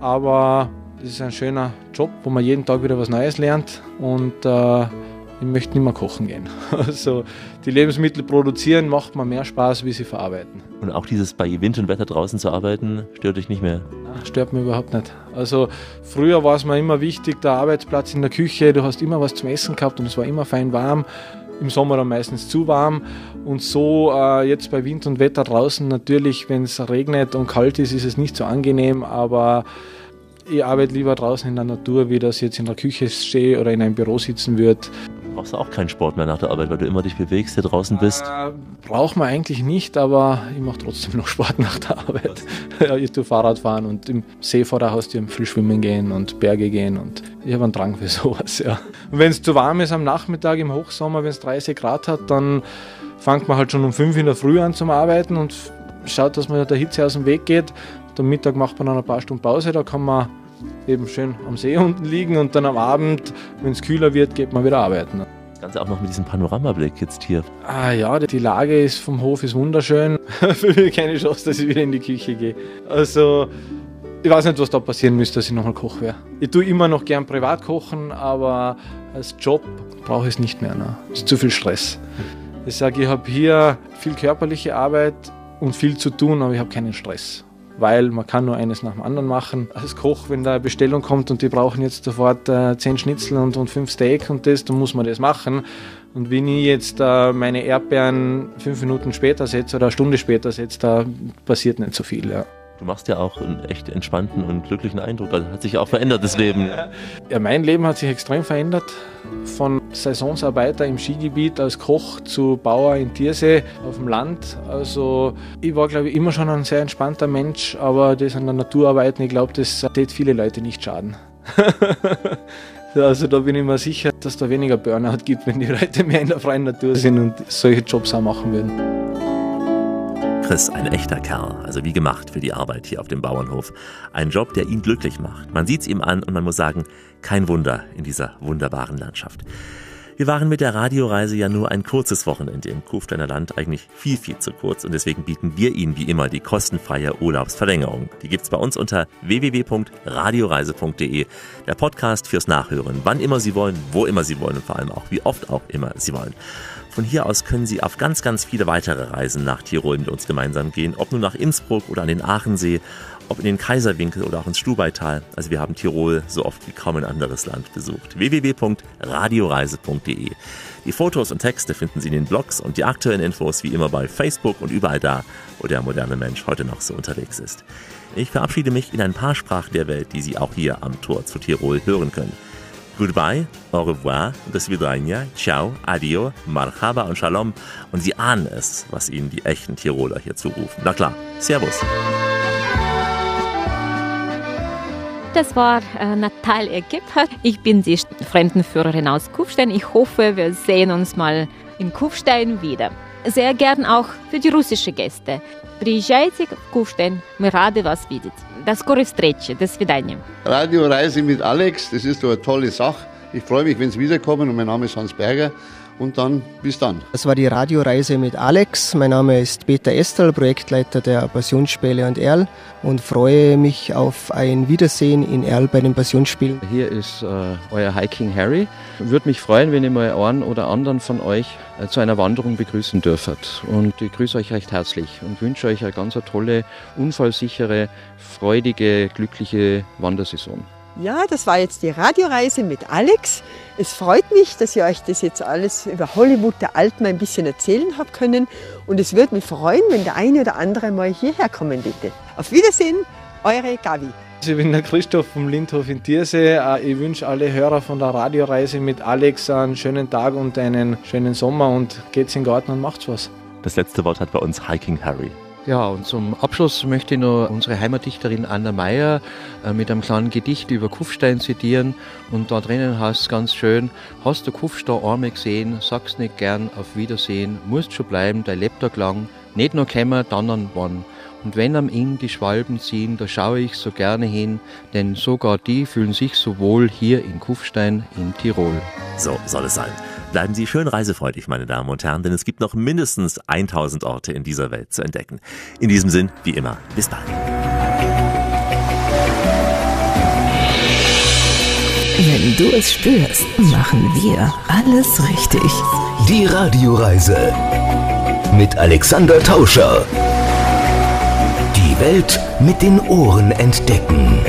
Aber es ist ein schöner Job, wo man jeden Tag wieder was Neues lernt. Und äh, ich möchte nicht mehr kochen gehen. Also die Lebensmittel produzieren macht mir mehr Spaß, wie sie verarbeiten. Und auch dieses bei Wind und Wetter draußen zu arbeiten, stört dich nicht mehr? Ach, stört mich überhaupt nicht. Also früher war es mir immer wichtig, der Arbeitsplatz in der Küche, du hast immer was zum Essen gehabt und es war immer fein warm. Im Sommer dann meistens zu warm. Und so äh, jetzt bei Wind und Wetter draußen natürlich, wenn es regnet und kalt ist, ist es nicht so angenehm, aber ich arbeite lieber draußen in der Natur, wie das jetzt in der Küche stehe oder in einem Büro sitzen würde brauchst du auch keinen Sport mehr nach der Arbeit, weil du immer dich bewegst, hier draußen bist? Äh, braucht man eigentlich nicht, aber ich mache trotzdem noch Sport nach der Arbeit. ich tue Fahrrad fahren und im See vor der Haustür viel schwimmen gehen und Berge gehen und ich habe einen Drang für sowas. Ja. Wenn es zu warm ist am Nachmittag im Hochsommer, wenn es 30 Grad hat, dann fängt man halt schon um 5 in der Früh an zum Arbeiten und schaut, dass man der Hitze aus dem Weg geht. Am Mittag macht man dann ein paar Stunden Pause, da kann man eben schön am See unten liegen und dann am Abend, wenn es kühler wird, geht man wieder arbeiten. Das Ganze auch noch mit diesem Panoramablick jetzt hier. Ah ja, die Lage ist vom Hof ist wunderschön. Für mich keine Chance, dass ich wieder in die Küche gehe. Also ich weiß nicht, was da passieren müsste, dass ich nochmal Koch wäre. Ich tue immer noch gern privat kochen, aber als Job brauche ich es nicht mehr. Ne? Es ist zu viel Stress. Ich sage, ich habe hier viel körperliche Arbeit und viel zu tun, aber ich habe keinen Stress weil man kann nur eines nach dem anderen machen. Als Koch, wenn da eine Bestellung kommt und die brauchen jetzt sofort äh, zehn Schnitzel und, und fünf Steak und das, dann muss man das machen. Und wenn ich jetzt äh, meine Erdbeeren fünf Minuten später setze oder eine Stunde später setze, da passiert nicht so viel. Ja. Du machst ja auch einen echt entspannten und glücklichen Eindruck. Also hat sich auch verändert, das Leben. Ja, mein Leben hat sich extrem verändert. Von Saisonsarbeiter im Skigebiet als Koch zu Bauer in Tiersee auf dem Land. Also ich war, glaube ich, immer schon ein sehr entspannter Mensch, aber das an der Natur arbeiten, ich glaube, das tät viele Leute nicht schaden. also da bin ich mir sicher, dass da weniger Burnout gibt, wenn die Leute mehr in der freien Natur sind und solche Jobs auch machen würden. Chris, ein echter Kerl, also wie gemacht für die Arbeit hier auf dem Bauernhof. Ein Job, der ihn glücklich macht. Man sieht's ihm an und man muss sagen, kein Wunder in dieser wunderbaren Landschaft. Wir waren mit der Radioreise ja nur ein kurzes Wochenende im Kufsteiner Land, eigentlich viel, viel zu kurz und deswegen bieten wir Ihnen wie immer die kostenfreie Urlaubsverlängerung. Die gibt's bei uns unter www.radioreise.de, der Podcast fürs Nachhören, wann immer Sie wollen, wo immer Sie wollen und vor allem auch wie oft auch immer Sie wollen. Von hier aus können Sie auf ganz, ganz viele weitere Reisen nach Tirol mit uns gemeinsam gehen, ob nun nach Innsbruck oder an den Aachensee, ob in den Kaiserwinkel oder auch ins Stubaital. Also wir haben Tirol so oft wie kaum ein anderes Land besucht. www.radioreise.de. Die Fotos und Texte finden Sie in den Blogs und die aktuellen Infos wie immer bei Facebook und überall da, wo der moderne Mensch heute noch so unterwegs ist. Ich verabschiede mich in ein paar Sprachen der Welt, die Sie auch hier am Tor zu Tirol hören können. Goodbye, au revoir, das Vidania, ciao, adio, marhaba und shalom. Und Sie ahnen es, was Ihnen die echten Tiroler hier zurufen. Na klar, servus. Das war äh, Natalia Gebhardt. Ich bin die Fremdenführerin aus Kufstein. Ich hoffe, wir sehen uns mal in Kufstein wieder Sehr gern auch für die russischen Gäste. Приезжайте в Кufstein, мы рады вас видеть. До скорой встречи, до свидания. Radioreise mit Alex, das ist doch eine tolle Sache. Ich freue mich, wenn Sie wiederkommen und mein Name ist Hans Berger. Und dann, bis dann. Das war die Radioreise mit Alex. Mein Name ist Peter Estel, Projektleiter der Passionsspiele und Erl und freue mich auf ein Wiedersehen in Erl bei den Passionsspielen. Hier ist äh, euer Hiking Harry. Würde mich freuen, wenn ihr mal einen oder anderen von euch äh, zu einer Wanderung begrüßen dürfet. Und ich grüße euch recht herzlich und wünsche euch eine ganz tolle, unfallsichere, freudige, glückliche Wandersaison. Ja, das war jetzt die Radioreise mit Alex. Es freut mich, dass ihr euch das jetzt alles über Hollywood der Alten ein bisschen erzählen habt können. Und es würde mich freuen, wenn der eine oder andere mal hierher kommen bitte. Auf Wiedersehen, eure Gavi. Ich bin der Christoph vom Lindhof in Tiersee. Äh, Ich wünsche alle Hörer von der Radioreise mit Alex einen schönen Tag und einen schönen Sommer und geht's in den Garten und macht's was. Das letzte Wort hat bei uns Hiking Harry. Ja, und zum Abschluss möchte ich noch unsere Heimatdichterin Anna Meyer äh, mit einem kleinen Gedicht über Kufstein zitieren. Und da drinnen heißt es ganz schön, hast du Kufstein einmal gesehen, sag's nicht gern auf Wiedersehen, musst schon bleiben, dein Lebtag lang, nicht nur kämmer, dann an wann. Und wenn am Inn die Schwalben ziehen, da schaue ich so gerne hin, denn sogar die fühlen sich so wohl hier in Kufstein in Tirol. So soll es sein. Bleiben Sie schön reisefreudig, meine Damen und Herren, denn es gibt noch mindestens 1000 Orte in dieser Welt zu entdecken. In diesem Sinn, wie immer, bis bald. Wenn du es spürst, machen wir alles richtig. Die Radioreise mit Alexander Tauscher. Die Welt mit den Ohren entdecken.